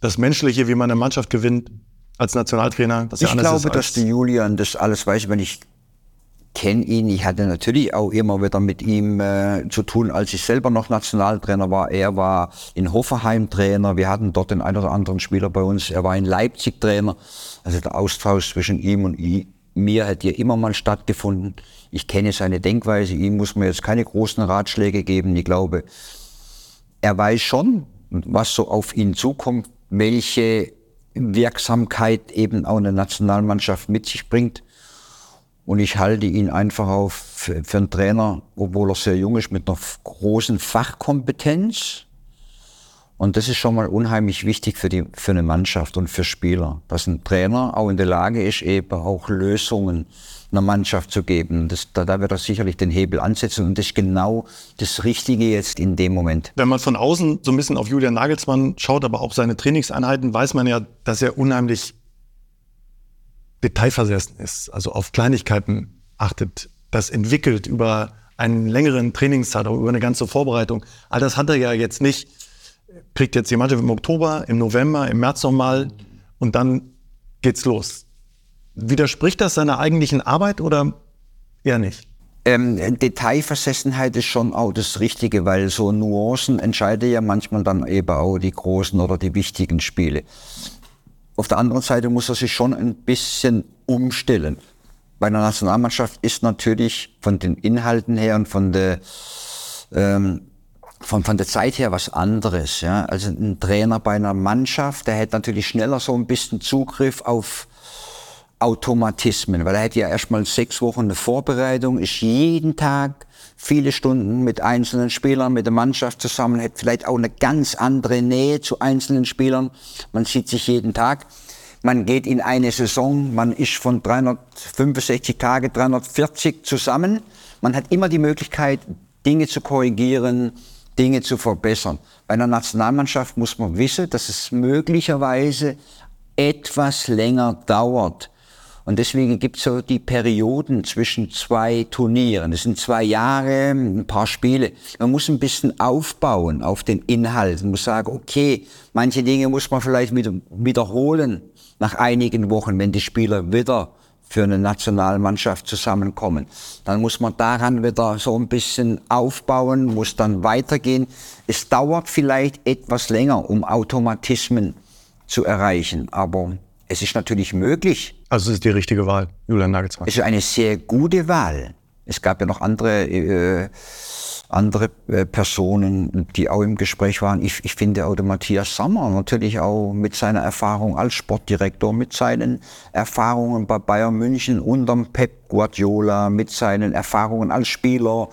das Menschliche, wie man eine Mannschaft gewinnt als Nationaltrainer? ich ja glaube, dass der Julian das alles weiß, wenn ich kenne ihn. Ich hatte natürlich auch immer wieder mit ihm äh, zu tun, als ich selber noch Nationaltrainer war. Er war in Hoffenheim Trainer. Wir hatten dort den einen oder anderen Spieler bei uns. Er war in Leipzig Trainer. Also der Austausch zwischen ihm und mir hat ja immer mal stattgefunden. Ich kenne seine Denkweise. Ihm muss man jetzt keine großen Ratschläge geben. Ich glaube, er weiß schon, was so auf ihn zukommt, welche Wirksamkeit eben auch eine Nationalmannschaft mit sich bringt. Und ich halte ihn einfach auf für einen Trainer, obwohl er sehr jung ist, mit einer großen Fachkompetenz. Und das ist schon mal unheimlich wichtig für, die, für eine Mannschaft und für Spieler, dass ein Trainer auch in der Lage ist, eben auch Lösungen einer Mannschaft zu geben. Das, da, da wird er sicherlich den Hebel ansetzen und das ist genau das Richtige jetzt in dem Moment. Wenn man von außen so ein bisschen auf Julian Nagelsmann schaut, aber auch seine Trainingseinheiten, weiß man ja, dass er unheimlich detailversessen ist, also auf Kleinigkeiten achtet, das entwickelt über einen längeren Trainingszeitraum, über eine ganze Vorbereitung. All das hat er ja jetzt nicht. Kriegt jetzt die Mannschaft im Oktober, im November, im März nochmal und dann geht's los. Widerspricht das seiner eigentlichen Arbeit oder eher nicht? Ähm, Detailversessenheit ist schon auch das Richtige, weil so Nuancen entscheiden ja manchmal dann eben auch die großen oder die wichtigen Spiele. Auf der anderen Seite muss er sich schon ein bisschen umstellen. Bei einer Nationalmannschaft ist natürlich von den Inhalten her und von der, ähm, von, von der Zeit her was anderes. Ja? Also ein Trainer bei einer Mannschaft, der hätte natürlich schneller so ein bisschen Zugriff auf Automatismen, weil er hat ja erstmal sechs Wochen eine Vorbereitung, ist jeden Tag viele Stunden mit einzelnen Spielern, mit der Mannschaft zusammen, hat vielleicht auch eine ganz andere Nähe zu einzelnen Spielern. Man sieht sich jeden Tag. Man geht in eine Saison, man ist von 365 Tage 340 zusammen. Man hat immer die Möglichkeit, Dinge zu korrigieren, Dinge zu verbessern. Bei einer Nationalmannschaft muss man wissen, dass es möglicherweise etwas länger dauert, und deswegen gibt es so die Perioden zwischen zwei Turnieren. Das sind zwei Jahre, ein paar Spiele. Man muss ein bisschen aufbauen auf den Inhalt. Man muss sagen, okay, manche Dinge muss man vielleicht wiederholen nach einigen Wochen, wenn die Spieler wieder für eine Nationalmannschaft zusammenkommen. Dann muss man daran wieder so ein bisschen aufbauen, muss dann weitergehen. Es dauert vielleicht etwas länger, um Automatismen zu erreichen, aber es ist natürlich möglich. Also es ist die richtige Wahl, Julian Nagelsmann. Es ist eine sehr gute Wahl. Es gab ja noch andere, äh, andere äh, Personen, die auch im Gespräch waren. Ich, ich finde auch der Matthias Sammer natürlich auch mit seiner Erfahrung als Sportdirektor, mit seinen Erfahrungen bei Bayern München unterm Pep Guardiola, mit seinen Erfahrungen als Spieler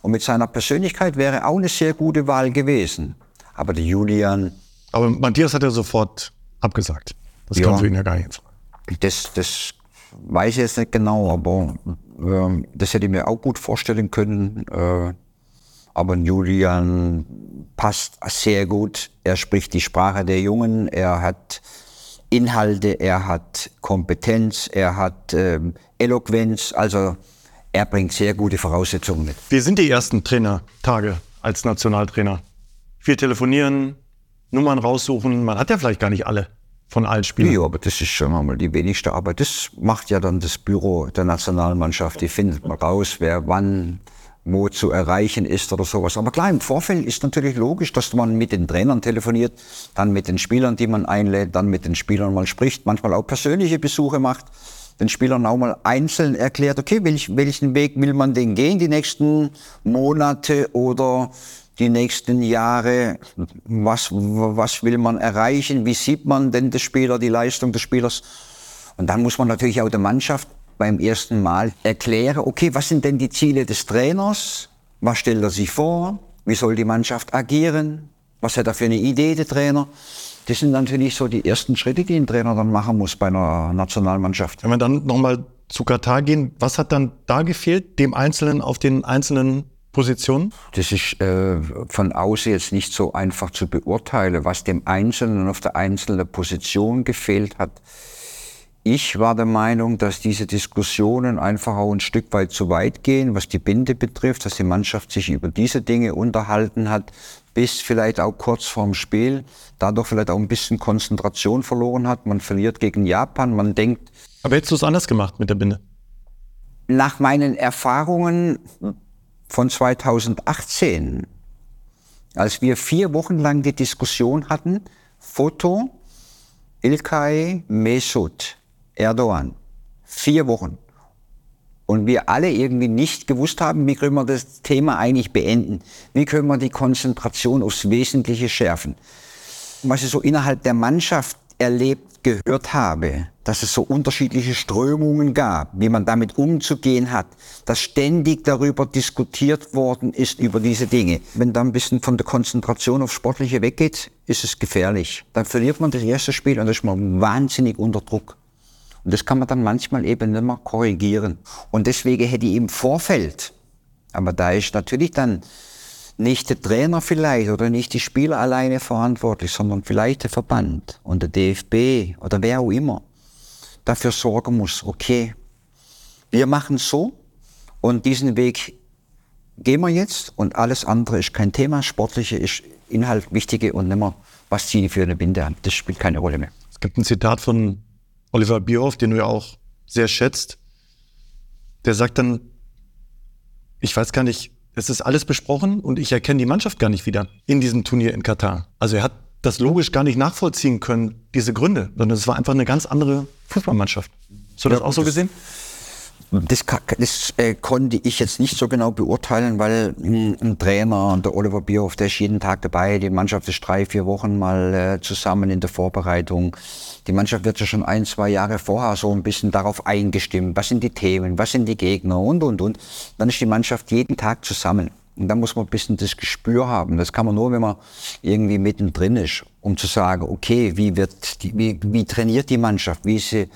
und mit seiner Persönlichkeit wäre auch eine sehr gute Wahl gewesen. Aber der Julian. Aber Matthias hat ja sofort abgesagt. Das ja, kam für ihn ja gar nicht in Frage. Das, das weiß ich jetzt nicht genau, aber äh, das hätte ich mir auch gut vorstellen können. Äh, aber Julian passt sehr gut. Er spricht die Sprache der Jungen. Er hat Inhalte, er hat Kompetenz, er hat äh, Eloquenz. Also er bringt sehr gute Voraussetzungen mit. Wie sind die ersten Trainertage als Nationaltrainer? Viel telefonieren, Nummern raussuchen. Man hat ja vielleicht gar nicht alle von allen Spielern. Ja, aber das ist schon mal die wenigste Arbeit. Das macht ja dann das Büro der Nationalmannschaft. Die findet man raus, wer wann wo zu erreichen ist oder sowas. Aber klar, im Vorfeld ist natürlich logisch, dass man mit den Trainern telefoniert, dann mit den Spielern, die man einlädt, dann mit den Spielern mal spricht, manchmal auch persönliche Besuche macht, den Spielern auch mal einzeln erklärt, okay, welch, welchen Weg will man denn gehen die nächsten Monate oder die nächsten Jahre, was, was will man erreichen, wie sieht man denn des Spieler, die Leistung des Spielers. Und dann muss man natürlich auch der Mannschaft beim ersten Mal erklären, okay, was sind denn die Ziele des Trainers? Was stellt er sich vor? Wie soll die Mannschaft agieren? Was hat er für eine Idee, der Trainer? Das sind natürlich so die ersten Schritte, die ein Trainer dann machen muss bei einer Nationalmannschaft. Wenn wir dann nochmal zu Katar gehen, was hat dann da gefehlt, dem Einzelnen auf den einzelnen Positionen? Das ist äh, von außen jetzt nicht so einfach zu beurteilen, was dem Einzelnen auf der einzelnen Position gefehlt hat. Ich war der Meinung, dass diese Diskussionen einfach auch ein Stück weit zu weit gehen, was die Binde betrifft, dass die Mannschaft sich über diese Dinge unterhalten hat, bis vielleicht auch kurz vorm Spiel, dadurch vielleicht auch ein bisschen Konzentration verloren hat. Man verliert gegen Japan, man denkt. Aber hättest du es anders gemacht mit der Binde? Nach meinen Erfahrungen von 2018, als wir vier Wochen lang die Diskussion hatten, Foto, Ilkay, Mesut, Erdogan. Vier Wochen. Und wir alle irgendwie nicht gewusst haben, wie können wir das Thema eigentlich beenden? Wie können wir die Konzentration aufs Wesentliche schärfen? Was ich so innerhalb der Mannschaft erlebt, gehört habe, dass es so unterschiedliche Strömungen gab, wie man damit umzugehen hat, dass ständig darüber diskutiert worden ist, über diese Dinge. Wenn da ein bisschen von der Konzentration auf Sportliche weggeht, ist es gefährlich. Dann verliert man das erste Spiel und ist man wahnsinnig unter Druck. Und das kann man dann manchmal eben nicht mehr korrigieren. Und deswegen hätte ich im Vorfeld, aber da ist natürlich dann nicht der Trainer vielleicht oder nicht die Spieler alleine verantwortlich, sondern vielleicht der Verband und der DFB oder wer auch immer dafür sorgen muss, okay, wir machen so und diesen Weg gehen wir jetzt und alles andere ist kein Thema. Sportliche ist Inhalt wichtige und nicht mehr, was ziehen für eine Binde an. Das spielt keine Rolle mehr. Es gibt ein Zitat von Oliver Bierhoff, den du ja auch sehr schätzt, der sagt dann, ich weiß gar nicht, es ist alles besprochen und ich erkenne die Mannschaft gar nicht wieder in diesem Turnier in Katar. Also er hat das logisch gar nicht nachvollziehen können, diese Gründe, sondern es war einfach eine ganz andere Fußballmannschaft. Hast du das ja, auch so gesehen? Das, das äh, konnte ich jetzt nicht so genau beurteilen, weil mh, hm, ein Trainer, der Oliver Bierhoff, der ist jeden Tag dabei. Die Mannschaft ist drei, vier Wochen mal äh, zusammen in der Vorbereitung. Die Mannschaft wird ja schon ein, zwei Jahre vorher so ein bisschen darauf eingestimmt. Was sind die Themen? Was sind die Gegner? Und, und, und. Dann ist die Mannschaft jeden Tag zusammen. Und da muss man ein bisschen das Gespür haben. Das kann man nur, wenn man irgendwie mittendrin ist, um zu sagen, okay, wie wird, die, wie, wie trainiert die Mannschaft? Wie ist sie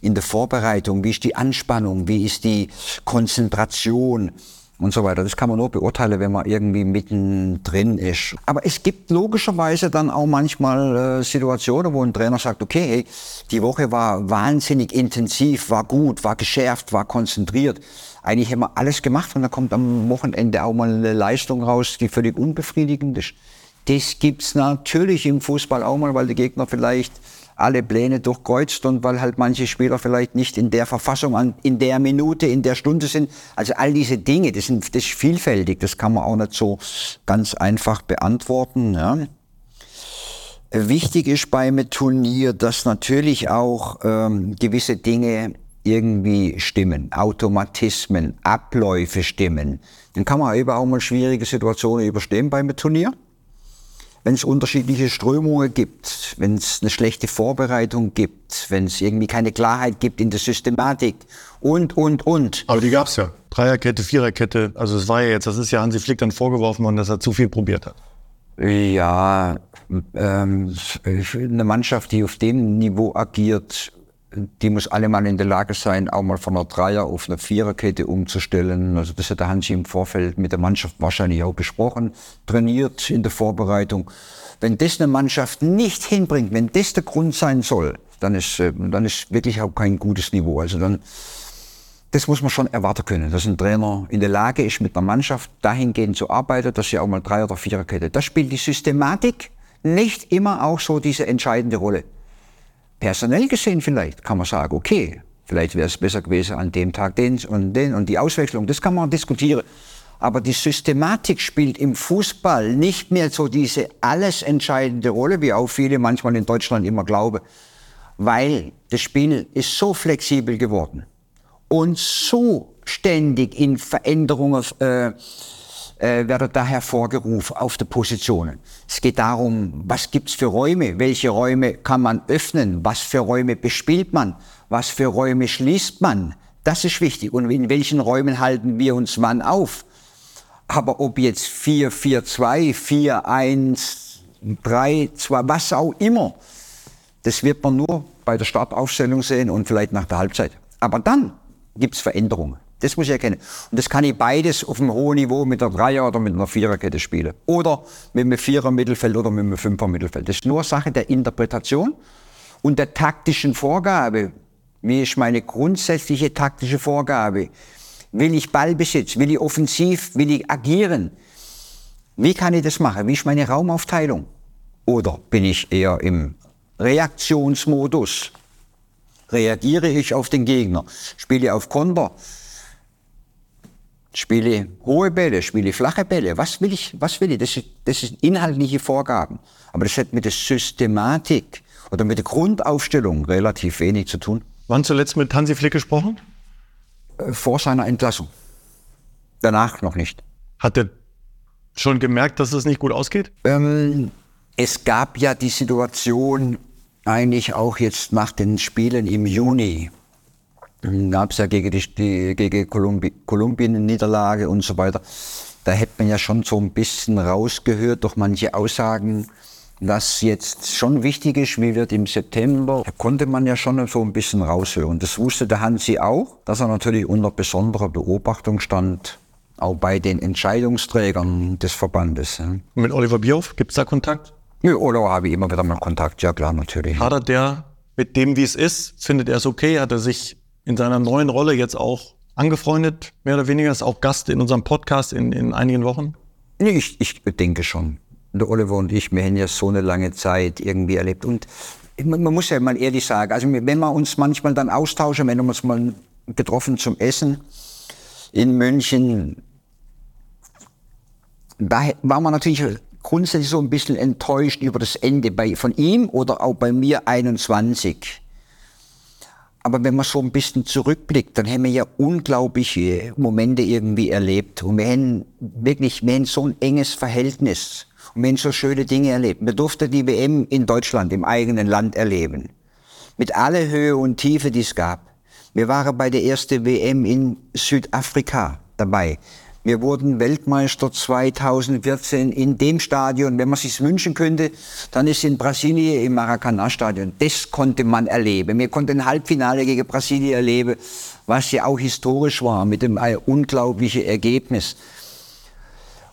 in der Vorbereitung, wie ist die Anspannung, wie ist die Konzentration und so weiter. Das kann man nur beurteilen, wenn man irgendwie mittendrin ist. Aber es gibt logischerweise dann auch manchmal äh, Situationen, wo ein Trainer sagt, okay, hey, die Woche war wahnsinnig intensiv, war gut, war geschärft, war konzentriert. Eigentlich haben wir alles gemacht und dann kommt am Wochenende auch mal eine Leistung raus, die völlig unbefriedigend ist. Das gibt's natürlich im Fußball auch mal, weil der Gegner vielleicht alle Pläne durchkreuzt und weil halt manche Spieler vielleicht nicht in der Verfassung, in der Minute, in der Stunde sind. Also all diese Dinge, das, sind, das ist vielfältig, das kann man auch nicht so ganz einfach beantworten. Ja. Wichtig ist beim Turnier, dass natürlich auch ähm, gewisse Dinge irgendwie stimmen, Automatismen, Abläufe stimmen. Dann kann man eben auch mal schwierige Situationen überstehen beim Turnier wenn es unterschiedliche Strömungen gibt, wenn es eine schlechte Vorbereitung gibt, wenn es irgendwie keine Klarheit gibt in der Systematik und, und, und. Aber die gab es ja. Dreierkette, Viererkette. Also es war ja jetzt, das ist ja Hansi Flick dann vorgeworfen worden, dass er zu viel probiert hat. Ja, ähm, eine Mannschaft, die auf dem Niveau agiert, die muss alle mal in der Lage sein, auch mal von einer Dreier auf eine Viererkette umzustellen. Also das hat der Hansi im Vorfeld mit der Mannschaft wahrscheinlich auch besprochen, trainiert in der Vorbereitung. Wenn das eine Mannschaft nicht hinbringt, wenn das der Grund sein soll, dann ist, äh, dann ist wirklich auch kein gutes Niveau. Also dann, das muss man schon erwarten können, dass ein Trainer in der Lage ist, mit einer Mannschaft dahingehend zu arbeiten, dass sie auch mal Dreier- oder Viererkette. Da spielt die Systematik nicht immer auch so diese entscheidende Rolle. Personell gesehen vielleicht kann man sagen, okay, vielleicht wäre es besser gewesen an dem Tag den und den und die Auswechslung, das kann man diskutieren. Aber die Systematik spielt im Fußball nicht mehr so diese alles entscheidende Rolle, wie auch viele manchmal in Deutschland immer glauben, weil das Spiel ist so flexibel geworden und so ständig in Veränderungen äh, äh, werden da hervorgerufen auf die Positionen. Es geht darum, was gibt's für Räume, welche Räume kann man öffnen, was für Räume bespielt man, was für Räume schließt man. Das ist wichtig. Und in welchen Räumen halten wir uns wann auf? Aber ob jetzt 4, 4, 2, 4, 1, 3, 2, was auch immer, das wird man nur bei der Startaufstellung sehen und vielleicht nach der Halbzeit. Aber dann gibt's Veränderungen. Das muss ich erkennen. Und das kann ich beides auf einem hohen Niveau mit einer Dreier- oder mit einer Viererkette spielen. Oder mit einem Vierer-Mittelfeld oder mit einem Fünfer-Mittelfeld. Das ist nur Sache der Interpretation und der taktischen Vorgabe. Wie ist meine grundsätzliche taktische Vorgabe? Will ich Ballbesitz? Will ich offensiv? Will ich agieren? Wie kann ich das machen? Wie ist meine Raumaufteilung? Oder bin ich eher im Reaktionsmodus? Reagiere ich auf den Gegner? Spiele auf Konter? Spiele hohe Bälle, spiele flache Bälle. Was will ich? Was will ich? Das, ist, das sind inhaltliche Vorgaben. Aber das hat mit der Systematik oder mit der Grundaufstellung relativ wenig zu tun. Wann zuletzt mit Hansi Flick gesprochen? Äh, vor seiner Entlassung. Danach noch nicht. Hat er schon gemerkt, dass es nicht gut ausgeht? Ähm, es gab ja die Situation eigentlich auch jetzt nach den Spielen im Juni, gab es ja gegen die, die gegen Kolumbi Kolumbien eine Niederlage und so weiter. Da hätte man ja schon so ein bisschen rausgehört durch manche Aussagen, dass jetzt schon wichtig ist, wie wird im September. Da konnte man ja schon so ein bisschen raushören. Das wusste der Hansi auch, dass er natürlich unter besonderer Beobachtung stand, auch bei den Entscheidungsträgern des Verbandes. Mit Oliver Bierhoff, gibt es da Kontakt? Ja, Oliver habe ich immer wieder mal Kontakt, ja klar, natürlich. Hadert der mit dem, wie es ist? Findet er es okay? Hat er sich in seiner neuen Rolle jetzt auch angefreundet, mehr oder weniger, ist auch Gast in unserem Podcast in, in einigen Wochen? Ich, ich denke schon. Der Oliver und ich, wir haben ja so eine lange Zeit irgendwie erlebt. Und man, man muss ja mal ehrlich sagen, also wenn wir uns manchmal dann austauschen, wenn wir uns mal getroffen zum Essen in München, da war man natürlich grundsätzlich so ein bisschen enttäuscht über das Ende bei, von ihm oder auch bei mir 21. Aber wenn man so ein bisschen zurückblickt, dann haben wir ja unglaubliche Momente irgendwie erlebt. Und wir haben wirklich, wir haben so ein enges Verhältnis. Und wir haben so schöne Dinge erlebt. Wir durften die WM in Deutschland, im eigenen Land erleben. Mit aller Höhe und Tiefe, die es gab. Wir waren bei der ersten WM in Südafrika dabei. Wir wurden Weltmeister 2014 in dem Stadion. Wenn man sich wünschen könnte, dann ist in Brasilien im Maracanã-Stadion. Das konnte man erleben. Wir konnten ein Halbfinale gegen Brasilien erleben, was ja auch historisch war, mit dem unglaublichen Ergebnis.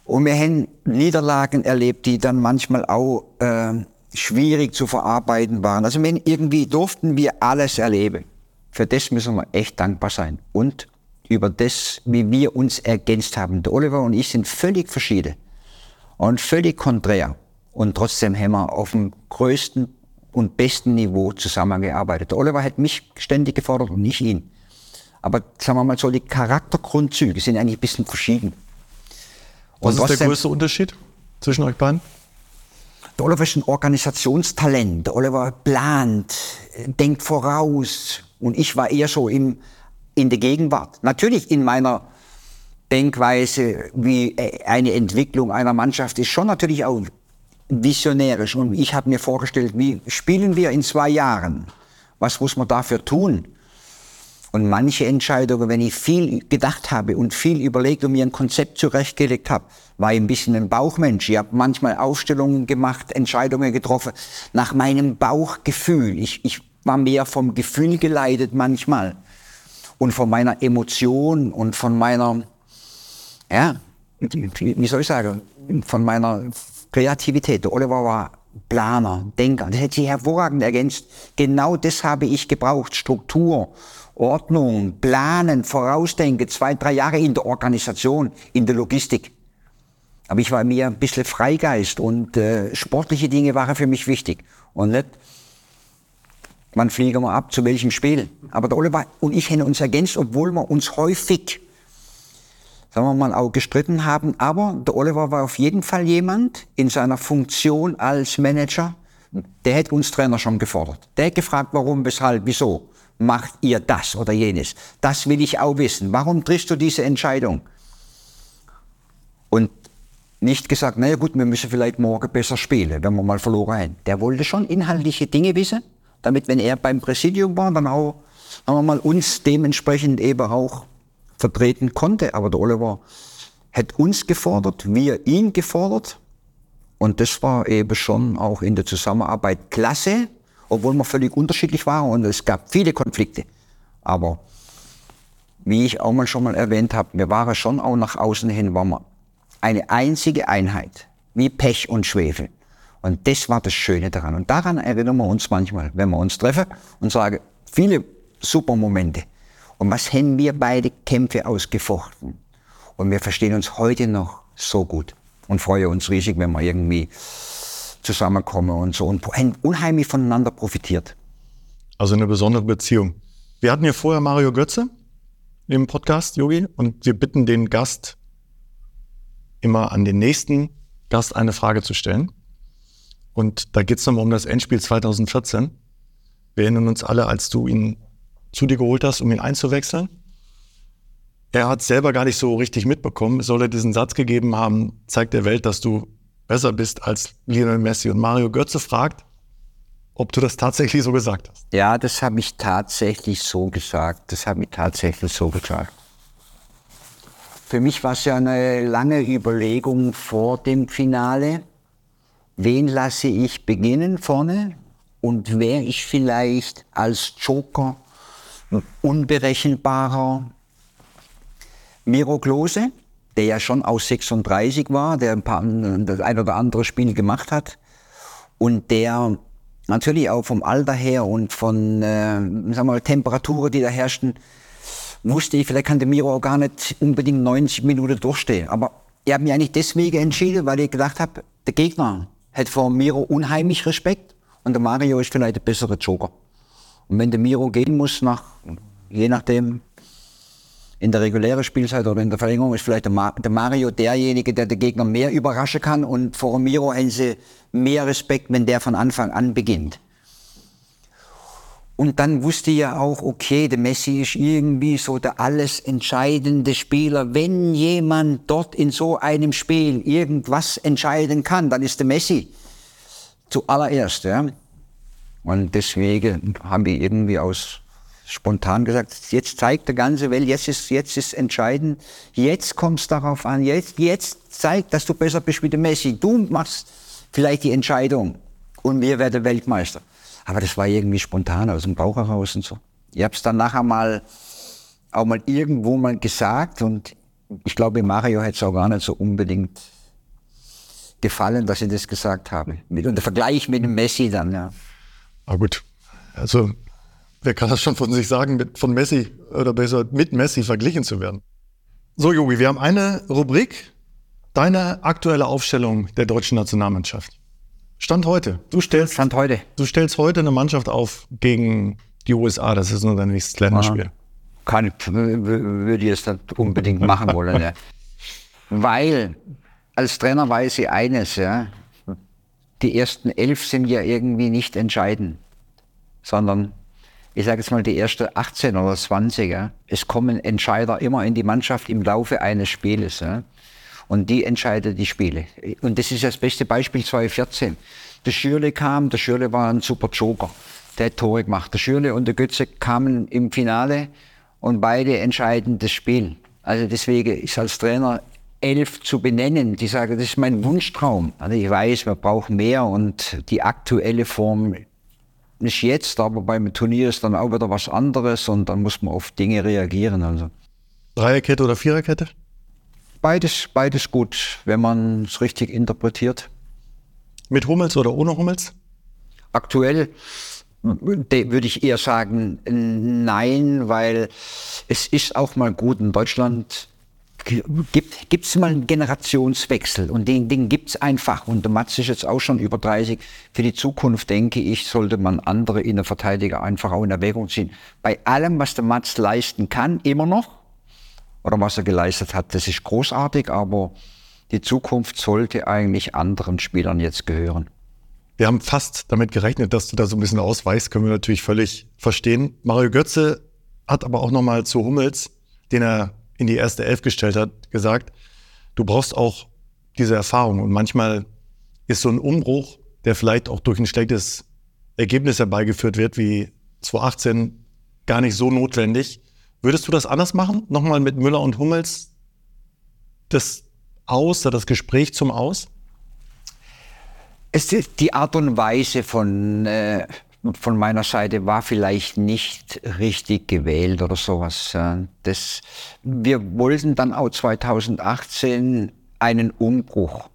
Und wir haben Niederlagen erlebt, die dann manchmal auch äh, schwierig zu verarbeiten waren. Also wenn irgendwie durften wir alles erleben. Für das müssen wir echt dankbar sein. Und über das, wie wir uns ergänzt haben. Der Oliver und ich sind völlig verschieden und völlig konträr. Und trotzdem haben wir auf dem größten und besten Niveau zusammengearbeitet. Der Oliver hat mich ständig gefordert und nicht ihn. Aber sagen wir mal so, die Charaktergrundzüge sind eigentlich ein bisschen verschieden. Was ist der größte Unterschied zwischen euch beiden? Der Oliver ist ein Organisationstalent. Der Oliver plant, denkt voraus. Und ich war eher so im, in der Gegenwart. Natürlich in meiner Denkweise, wie äh, eine Entwicklung einer Mannschaft ist schon natürlich auch visionärisch. Und ich habe mir vorgestellt, wie spielen wir in zwei Jahren? Was muss man dafür tun? Und manche Entscheidungen, wenn ich viel gedacht habe und viel überlegt und mir ein Konzept zurechtgelegt habe, war ich ein bisschen ein Bauchmensch. Ich habe manchmal Aufstellungen gemacht, Entscheidungen getroffen nach meinem Bauchgefühl. Ich, ich war mehr vom Gefühl geleitet manchmal und von meiner Emotion und von meiner, ja, wie soll ich sagen, von meiner Kreativität. Der Oliver war Planer, Denker. Das hätte sich hervorragend ergänzt. Genau das habe ich gebraucht. Struktur, Ordnung, Planen, Vorausdenken. Zwei, drei Jahre in der Organisation, in der Logistik. Aber ich war mir ein bisschen Freigeist und äh, sportliche Dinge waren für mich wichtig. Und nicht Wann fliegen wir ab, zu welchem Spiel? Aber der Oliver und ich haben uns ergänzt, obwohl wir uns häufig sagen wir mal, auch gestritten haben. Aber der Oliver war auf jeden Fall jemand in seiner Funktion als Manager, der hätte uns Trainer schon gefordert. Der hat gefragt, warum, weshalb, wieso macht ihr das oder jenes. Das will ich auch wissen. Warum triffst du diese Entscheidung? Und nicht gesagt, naja gut, wir müssen vielleicht morgen besser spielen, wenn wir mal verloren haben. Der wollte schon inhaltliche Dinge wissen, damit, wenn er beim Präsidium war, dann auch, sagen wir mal, uns dementsprechend eben auch vertreten konnte. Aber der Oliver hat uns gefordert, wir ihn gefordert. Und das war eben schon auch in der Zusammenarbeit klasse, obwohl wir völlig unterschiedlich waren und es gab viele Konflikte. Aber wie ich auch mal schon mal erwähnt habe, wir waren schon auch nach außen hin, waren wir eine einzige Einheit, wie Pech und Schwefel. Und das war das Schöne daran. Und daran erinnern wir uns manchmal, wenn wir uns treffen und sagen, viele super Momente. Und was haben wir beide Kämpfe ausgefochten? Und wir verstehen uns heute noch so gut und freuen uns riesig, wenn wir irgendwie zusammenkommen und so und unheimlich voneinander profitiert. Also eine besondere Beziehung. Wir hatten ja vorher Mario Götze im Podcast, Yogi, und wir bitten den Gast immer an den nächsten Gast eine Frage zu stellen. Und da geht es nochmal um das Endspiel 2014. Wir erinnern uns alle, als du ihn zu dir geholt hast, um ihn einzuwechseln. Er hat selber gar nicht so richtig mitbekommen. Soll er diesen Satz gegeben haben, zeigt der Welt, dass du besser bist als Lionel Messi. Und Mario Götze fragt, ob du das tatsächlich so gesagt hast. Ja, das habe ich tatsächlich so gesagt. Das habe ich tatsächlich so gesagt. Für mich war es ja eine lange Überlegung vor dem Finale. Wen lasse ich beginnen vorne? Und wäre ich vielleicht als Joker unberechenbarer Miro Klose, der ja schon aus 36 war, der ein, paar, das ein oder andere Spiel gemacht hat und der natürlich auch vom Alter her und von äh, sagen mal, Temperaturen, die da herrschten, wusste ich, vielleicht kann der Miro auch gar nicht unbedingt 90 Minuten durchstehen. Aber ich habe mich eigentlich deswegen entschieden, weil ich gedacht habe, der Gegner hat vor Miro unheimlich Respekt und der Mario ist vielleicht der bessere Joker. Und wenn der Miro gehen muss, nach, je nachdem, in der regulären Spielzeit oder in der Verlängerung ist vielleicht der, Mario derjenige, der den Gegner mehr überraschen kann und vor Miro haben sie mehr Respekt, wenn der von Anfang an beginnt. Und dann wusste ja auch, okay, der Messi ist irgendwie so der alles entscheidende Spieler. Wenn jemand dort in so einem Spiel irgendwas entscheiden kann, dann ist der Messi zuallererst. Ja. Und deswegen haben wir irgendwie aus spontan gesagt, jetzt zeigt der ganze Welt, jetzt ist, jetzt ist entscheidend, jetzt kommt es darauf an, jetzt, jetzt zeigt, dass du besser bist wie der Messi. Du machst vielleicht die Entscheidung und wir werden Weltmeister. Aber das war irgendwie spontan aus dem Bauch heraus und so. Ich habe es dann nachher mal auch mal irgendwo mal gesagt und ich glaube, Mario hätte es auch gar nicht so unbedingt gefallen, dass ich das gesagt habe. Mit, und der Vergleich mit dem Messi dann, ja. Ah gut, also wer kann das schon von sich sagen, mit, von Messi oder besser mit Messi verglichen zu werden? So, Jogi, wir haben eine Rubrik, deine aktuelle Aufstellung der deutschen Nationalmannschaft. Stand heute. Du stellst, Stand heute. Du stellst heute eine Mannschaft auf gegen die USA. Das ist nur dein nächstes Länderspiel. Kann, würde ich es nicht unbedingt machen wollen. Ja. Weil als Trainer weiß ich eines, ja. Die ersten elf sind ja irgendwie nicht entscheidend, sondern ich sage jetzt mal die ersten 18 oder 20. Ja. Es kommen Entscheider immer in die Mannschaft im Laufe eines Spieles. Ja. Und die entscheidet die Spiele. Und das ist das beste Beispiel 2014. Der Schürle kam, der Schürle war ein super Joker. Der hat Tore gemacht. Der Schürle und der Götze kamen im Finale und beide entscheiden das Spiel. Also deswegen ist als Trainer elf zu benennen, die sagen, das ist mein Wunschtraum. Also ich weiß, wir brauchen mehr und die aktuelle Form nicht jetzt, aber beim Turnier ist dann auch wieder was anderes und dann muss man auf Dinge reagieren. Also. Dreierkette oder Viererkette? Beides, beides gut, wenn man es richtig interpretiert. Mit Hummels oder ohne Hummels? Aktuell würde ich eher sagen, nein, weil es ist auch mal gut in Deutschland. Gibt es mal einen Generationswechsel und den, den gibt es einfach. Und der Matz ist jetzt auch schon über 30. Für die Zukunft, denke ich, sollte man andere Innenverteidiger einfach auch in Erwägung ziehen. Bei allem, was der Matz leisten kann, immer noch, oder was er geleistet hat, das ist großartig, aber die Zukunft sollte eigentlich anderen Spielern jetzt gehören. Wir haben fast damit gerechnet, dass du da so ein bisschen ausweichst, können wir natürlich völlig verstehen. Mario Götze hat aber auch nochmal zu Hummels, den er in die erste Elf gestellt hat, gesagt, du brauchst auch diese Erfahrung. Und manchmal ist so ein Umbruch, der vielleicht auch durch ein schlechtes Ergebnis herbeigeführt wird, wie 2018, gar nicht so notwendig. Würdest du das anders machen? Nochmal mit Müller und Hummels das Aus, das Gespräch zum Aus? Es die Art und Weise von, äh, von meiner Seite war vielleicht nicht richtig gewählt oder sowas. Das, wir wollten dann auch 2018 einen Umbruch.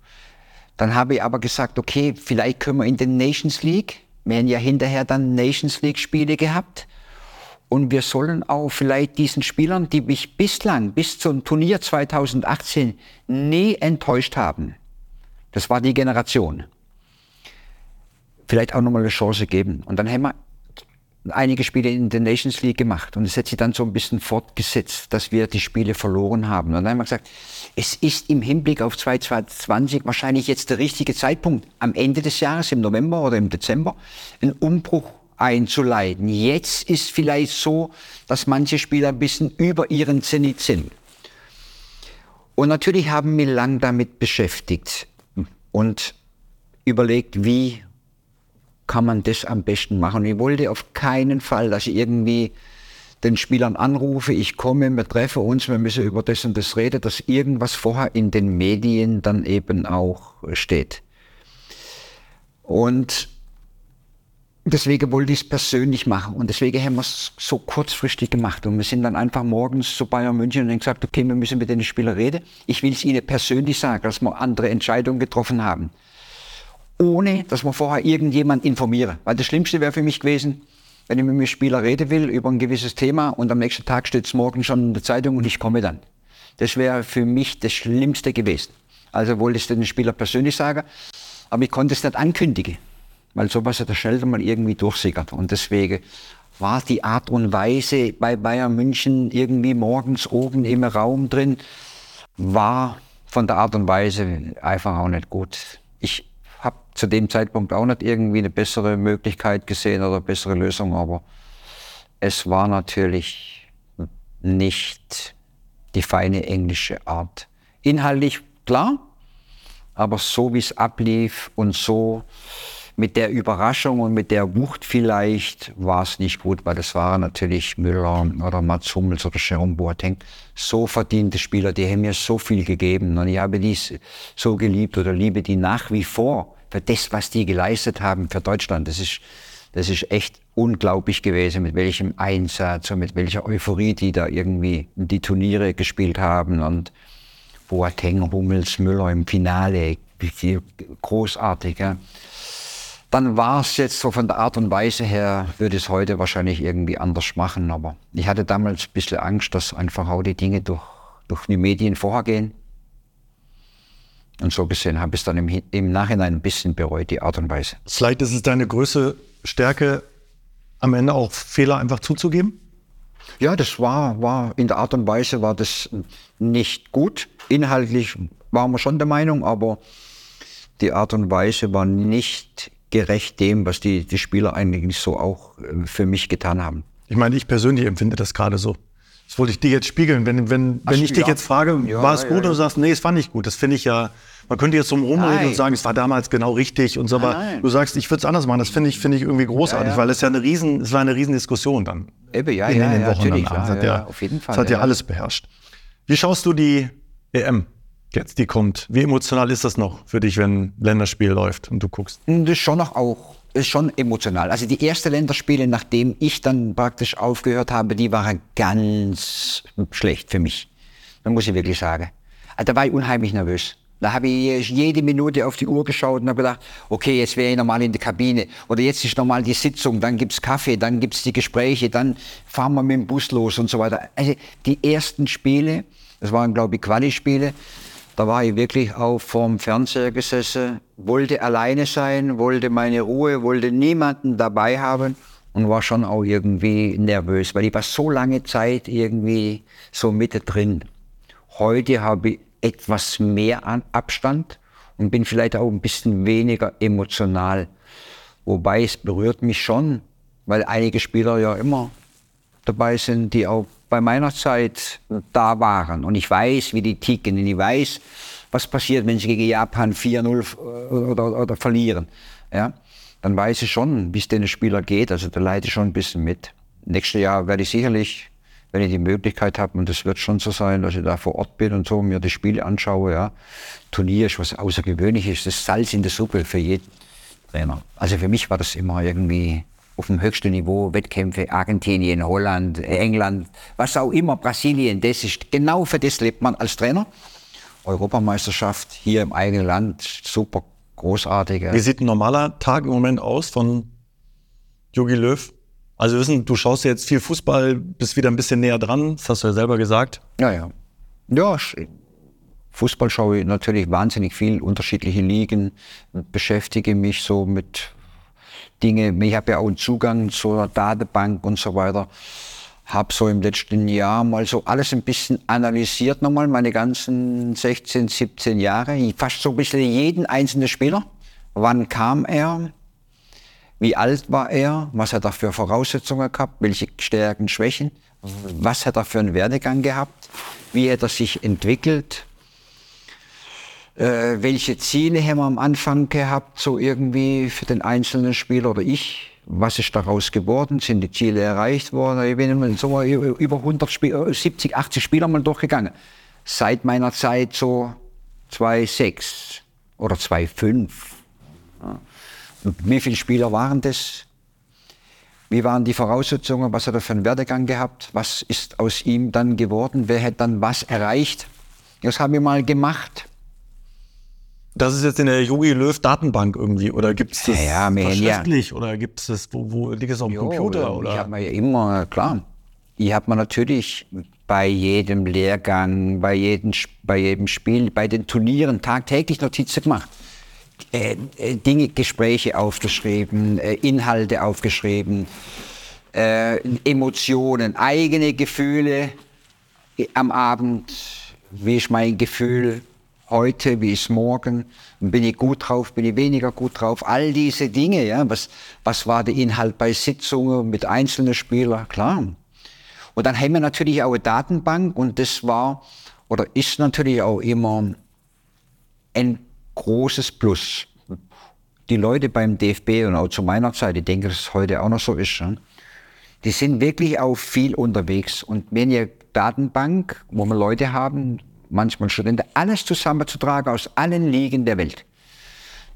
Dann habe ich aber gesagt, okay, vielleicht können wir in den Nations League. Wir haben ja hinterher dann Nations League Spiele gehabt. Und wir sollen auch vielleicht diesen Spielern, die mich bislang bis zum Turnier 2018 nie enttäuscht haben, das war die Generation, vielleicht auch nochmal eine Chance geben. Und dann haben wir einige Spiele in der Nations League gemacht und es hat sich dann so ein bisschen fortgesetzt, dass wir die Spiele verloren haben. Und dann haben wir gesagt, es ist im Hinblick auf 2020 wahrscheinlich jetzt der richtige Zeitpunkt, am Ende des Jahres, im November oder im Dezember, einen Umbruch einzuleiten. Jetzt ist vielleicht so, dass manche Spieler ein bisschen über ihren Zenit sind. Und natürlich haben wir lang damit beschäftigt und überlegt, wie kann man das am besten machen. Ich wollte auf keinen Fall, dass ich irgendwie den Spielern anrufe, ich komme, wir treffen uns, wir müssen über das und das reden, dass irgendwas vorher in den Medien dann eben auch steht. Und deswegen wollte ich es persönlich machen und deswegen haben wir es so kurzfristig gemacht und wir sind dann einfach morgens zu Bayern München und haben gesagt, okay, wir müssen mit den Spielern reden. Ich will es ihnen persönlich sagen, dass wir andere Entscheidungen getroffen haben ohne dass man vorher irgendjemand informiere. Weil das Schlimmste wäre für mich gewesen, wenn ich mit einem Spieler reden will über ein gewisses Thema und am nächsten Tag steht es morgen schon in der Zeitung und ich komme dann. Das wäre für mich das Schlimmste gewesen. Also wollte ich es den Spieler persönlich sagen, aber ich konnte es nicht ankündigen, weil sowas hat er schnell mal irgendwie durchsickert. Und deswegen war die Art und Weise bei Bayern München irgendwie morgens oben im Raum drin, war von der Art und Weise einfach auch nicht gut. Ich habe zu dem Zeitpunkt auch nicht irgendwie eine bessere Möglichkeit gesehen oder bessere Lösung, aber es war natürlich nicht die feine englische Art. Inhaltlich klar, aber so wie es ablief und so mit der Überraschung und mit der Wucht vielleicht war es nicht gut, weil das waren natürlich Müller oder Mats Hummels oder Jerome Boateng. So verdiente Spieler, die haben mir so viel gegeben und ich habe die so geliebt oder liebe die nach wie vor für das, was die geleistet haben für Deutschland. Das ist, das ist echt unglaublich gewesen, mit welchem Einsatz und mit welcher Euphorie die da irgendwie die Turniere gespielt haben und Boateng, Hummels, Müller im Finale, großartig. Ja. Dann war es jetzt so von der Art und Weise her, würde es heute wahrscheinlich irgendwie anders machen. Aber ich hatte damals ein bisschen Angst, dass einfach auch die Dinge durch, durch die Medien vorgehen. Und so gesehen habe ich es dann im, im Nachhinein ein bisschen bereut, die Art und Weise. Vielleicht ist es deine größte Stärke, am Ende auch Fehler einfach zuzugeben? Ja, das war, war in der Art und Weise war das nicht gut. Inhaltlich waren wir schon der Meinung, aber die Art und Weise war nicht gerecht dem, was die, die Spieler eigentlich so auch äh, für mich getan haben. Ich meine, ich persönlich empfinde das gerade so. Das wollte ich dir jetzt spiegeln. Wenn, wenn, wenn ich dich ja. jetzt frage, ja, war es gut ja, und du sagst, nee, es war nicht gut. Das finde ich ja, man könnte jetzt drum rumreden und sagen, es war damals genau richtig und so, aber nein. du sagst, ich würde es anders machen. Das finde ich, finde ich irgendwie großartig, weil es ja eine riesen, es war eine riesen Diskussion dann. Eben, ja, in, ja, in den Wochen natürlich. Danach. Das hat ja, auf jeden Fall. Das hat ja, alles beherrscht. Wie schaust du die EM? Jetzt, die kommt. Wie emotional ist das noch für dich, wenn Länderspiel läuft und du guckst? Das ist schon noch auch ist schon emotional. Also die ersten Länderspiele, nachdem ich dann praktisch aufgehört habe, die waren ganz schlecht für mich. Das muss ich wirklich sagen. Also da war ich unheimlich nervös. Da habe ich jede Minute auf die Uhr geschaut und habe gedacht, okay, jetzt wäre ich nochmal in der Kabine. Oder jetzt ist nochmal die Sitzung, dann gibt's Kaffee, dann gibt's die Gespräche, dann fahren wir mit dem Bus los und so weiter. Also die ersten Spiele, das waren glaube ich Quali-Spiele, da war ich wirklich auch vorm Fernseher gesessen, wollte alleine sein, wollte meine Ruhe, wollte niemanden dabei haben und war schon auch irgendwie nervös, weil ich war so lange Zeit irgendwie so mittendrin. Heute habe ich etwas mehr an Abstand und bin vielleicht auch ein bisschen weniger emotional. Wobei es berührt mich schon, weil einige Spieler ja immer dabei sind, die auch bei meiner Zeit da waren. Und ich weiß, wie die ticken. Und ich weiß, was passiert, wenn sie gegen Japan 4-0 oder, oder, verlieren. Ja? Dann weiß ich schon, wie es den Spieler geht. Also da leide ich schon ein bisschen mit. Nächstes Jahr werde ich sicherlich, wenn ich die Möglichkeit habe, und das wird schon so sein, dass ich da vor Ort bin und so mir die Spiele anschaue. Ja. Turnier ist was Außergewöhnliches, das Salz in der Suppe für jeden Trainer. Also für mich war das immer irgendwie auf dem höchsten Niveau, Wettkämpfe, Argentinien, Holland, England, was auch immer, Brasilien, das ist, genau für das lebt man als Trainer. Europameisterschaft hier im eigenen Land, super großartig. Wie sieht ein normaler Tag im Moment aus von Jogi Löw? Also wissen, du schaust jetzt viel Fußball, bist wieder ein bisschen näher dran, das hast du ja selber gesagt. Ja, ja. Ja, Fußball schaue ich natürlich wahnsinnig viel, unterschiedliche Ligen, beschäftige mich so mit Dinge. Ich habe ja auch einen Zugang zur Datenbank und so weiter. Habe so im letzten Jahr mal so alles ein bisschen analysiert nochmal, meine ganzen 16, 17 Jahre. Fast so ein bisschen jeden einzelnen Spieler. Wann kam er? Wie alt war er? Was hat er für Voraussetzungen gehabt? Welche Stärken, Schwächen? Was hat er für einen Werdegang gehabt? Wie hat er sich entwickelt? Äh, welche Ziele haben wir am Anfang gehabt, so irgendwie für den einzelnen Spieler oder ich? Was ist daraus geworden? Sind die Ziele erreicht worden? Ich bin so über 100 Spiel, 70, 80 Spieler mal durchgegangen. Seit meiner Zeit so 2,6 oder 2,5. Ja. wie viele Spieler waren das? Wie waren die Voraussetzungen? Was hat er für einen Werdegang gehabt? Was ist aus ihm dann geworden? Wer hat dann was erreicht? Das haben wir mal gemacht. Das ist jetzt in der Yogi Löw Datenbank irgendwie oder gibt es das ja, ja, schriftlich ja. oder gibt es das, wo, wo liegt es auf dem jo, Computer? Oder? Ich habe mir ja immer, klar, ich habe mir natürlich bei jedem Lehrgang, bei jedem, bei jedem Spiel, bei den Turnieren tagtäglich Notizen gemacht. Äh, äh, Dinge, Gespräche aufgeschrieben, äh, Inhalte aufgeschrieben, Emotionen, eigene Gefühle am Abend, wie ist mein Gefühl heute, wie ist morgen, bin ich gut drauf, bin ich weniger gut drauf, all diese Dinge, ja, was, was war der Inhalt bei Sitzungen mit einzelnen Spielern, klar. Und dann haben wir natürlich auch eine Datenbank und das war oder ist natürlich auch immer ein großes Plus. Die Leute beim DFB und auch zu meiner Zeit, ich denke, dass es heute auch noch so ist, die sind wirklich auch viel unterwegs. Und wenn ihr Datenbank, wo wir Leute haben, manchmal Studenten, alles zusammenzutragen aus allen Ligen der Welt.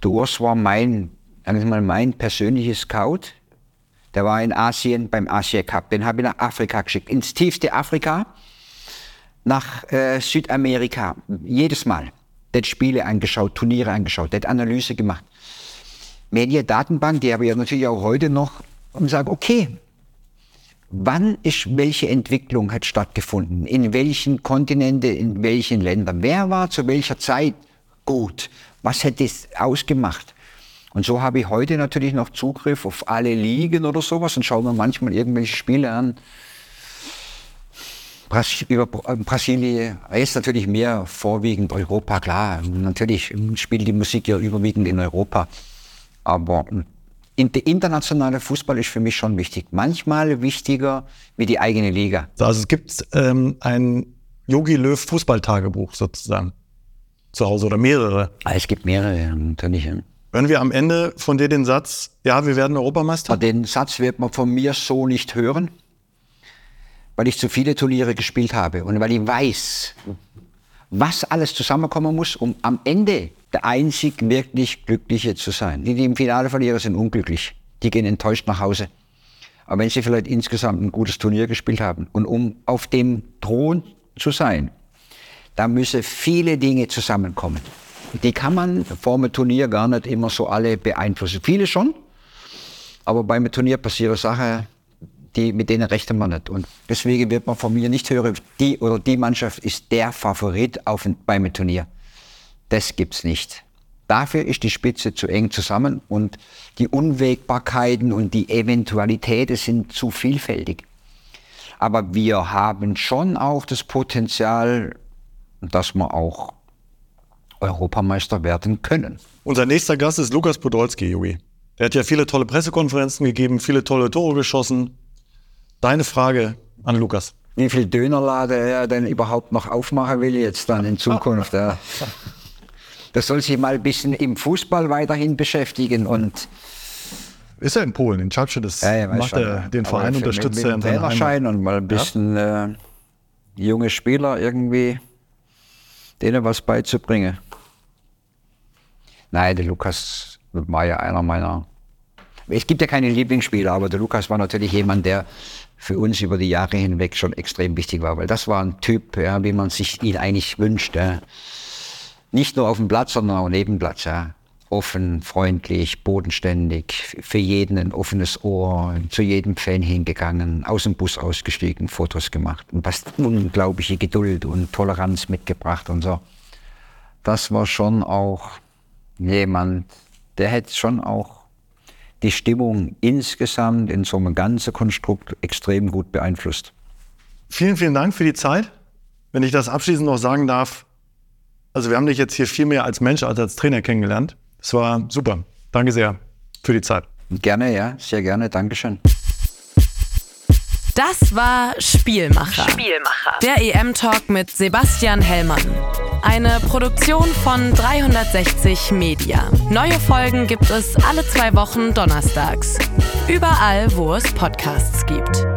Der Urs war mein, mal mein persönliches Scout. Der war in Asien beim Asia Cup. Den habe ich nach Afrika geschickt. Ins tiefste Afrika, nach äh, Südamerika. Jedes Mal. Der hat Spiele angeschaut, Turniere angeschaut, der hat Analyse gemacht. Media Datenbank, die habe ich natürlich auch heute noch und sage, okay, wann ist welche Entwicklung hat stattgefunden, in welchen Kontinenten, in welchen Ländern, wer war zu welcher Zeit gut, was hätte es ausgemacht. Und so habe ich heute natürlich noch Zugriff auf alle Ligen oder sowas und schaue mir manchmal irgendwelche Spiele an. Über äh, Brasilien ist natürlich mehr vorwiegend Europa, klar. Natürlich spielt die Musik ja überwiegend in Europa. Aber der internationale Fußball ist für mich schon wichtig. Manchmal wichtiger wie die eigene Liga. Also es gibt ähm, ein Yogi Löw Fußballtagebuch sozusagen zu Hause oder mehrere. Ah, es gibt mehrere, natürlich. Hören wir am Ende von dir den Satz, ja, wir werden Europameister? Den Satz wird man von mir so nicht hören, weil ich zu viele Turniere gespielt habe und weil ich weiß, was alles zusammenkommen muss, um am Ende der einzig wirklich Glückliche zu sein. Die, die im Finale verlieren, sind unglücklich. Die gehen enttäuscht nach Hause. Aber wenn sie vielleicht insgesamt ein gutes Turnier gespielt haben und um auf dem Thron zu sein, da müssen viele Dinge zusammenkommen. Die kann man vor dem Turnier gar nicht immer so alle beeinflussen. Viele schon, aber beim Turnier passieren Sachen, die, mit denen rechnet man nicht. Und deswegen wird man von mir nicht hören, die oder die Mannschaft ist der Favorit auf beim Turnier. Das gibt's nicht. Dafür ist die Spitze zu eng zusammen und die Unwägbarkeiten und die Eventualitäten sind zu vielfältig. Aber wir haben schon auch das Potenzial, dass wir auch Europameister werden können. Unser nächster Gast ist Lukas Podolski, Jogi. Er hat ja viele tolle Pressekonferenzen gegeben, viele tolle Tore geschossen. Deine Frage an Lukas. Wie viel Dönerlade er denn überhaupt noch aufmachen will jetzt dann in Zukunft. Ja. Das soll sich mal ein bisschen im Fußball weiterhin beschäftigen und ist er in Polen, in Czapce, das ja, ja, macht schon, er, den Verein unterstützt mit, er mit in seiner Trainerschein und mal ein bisschen ja? äh, junge Spieler irgendwie denen was beizubringen. Nein, der Lukas war ja einer meiner. Es gibt ja keine Lieblingsspieler, aber der Lukas war natürlich jemand, der für uns über die Jahre hinweg schon extrem wichtig war, weil das war ein Typ, ja, wie man sich ihn eigentlich wünscht. Ja. Nicht nur auf dem Platz, sondern auch neben Platz. Ja. Offen, freundlich, bodenständig, für jeden ein offenes Ohr, zu jedem Fan hingegangen, aus dem Bus ausgestiegen, Fotos gemacht und was unglaubliche Geduld und Toleranz mitgebracht und so. Das war schon auch jemand, der hätte schon auch die Stimmung insgesamt in so einem ganzen Konstrukt extrem gut beeinflusst. Vielen, vielen Dank für die Zeit. Wenn ich das abschließend noch sagen darf, also wir haben dich jetzt hier viel mehr als Mensch als als Trainer kennengelernt. Es war super. Danke sehr für die Zeit. Gerne, ja, sehr gerne. Dankeschön. Das war Spielmacher. Spielmacher. Der EM-Talk mit Sebastian Hellmann. Eine Produktion von 360 Media. Neue Folgen gibt es alle zwei Wochen donnerstags. Überall, wo es Podcasts gibt.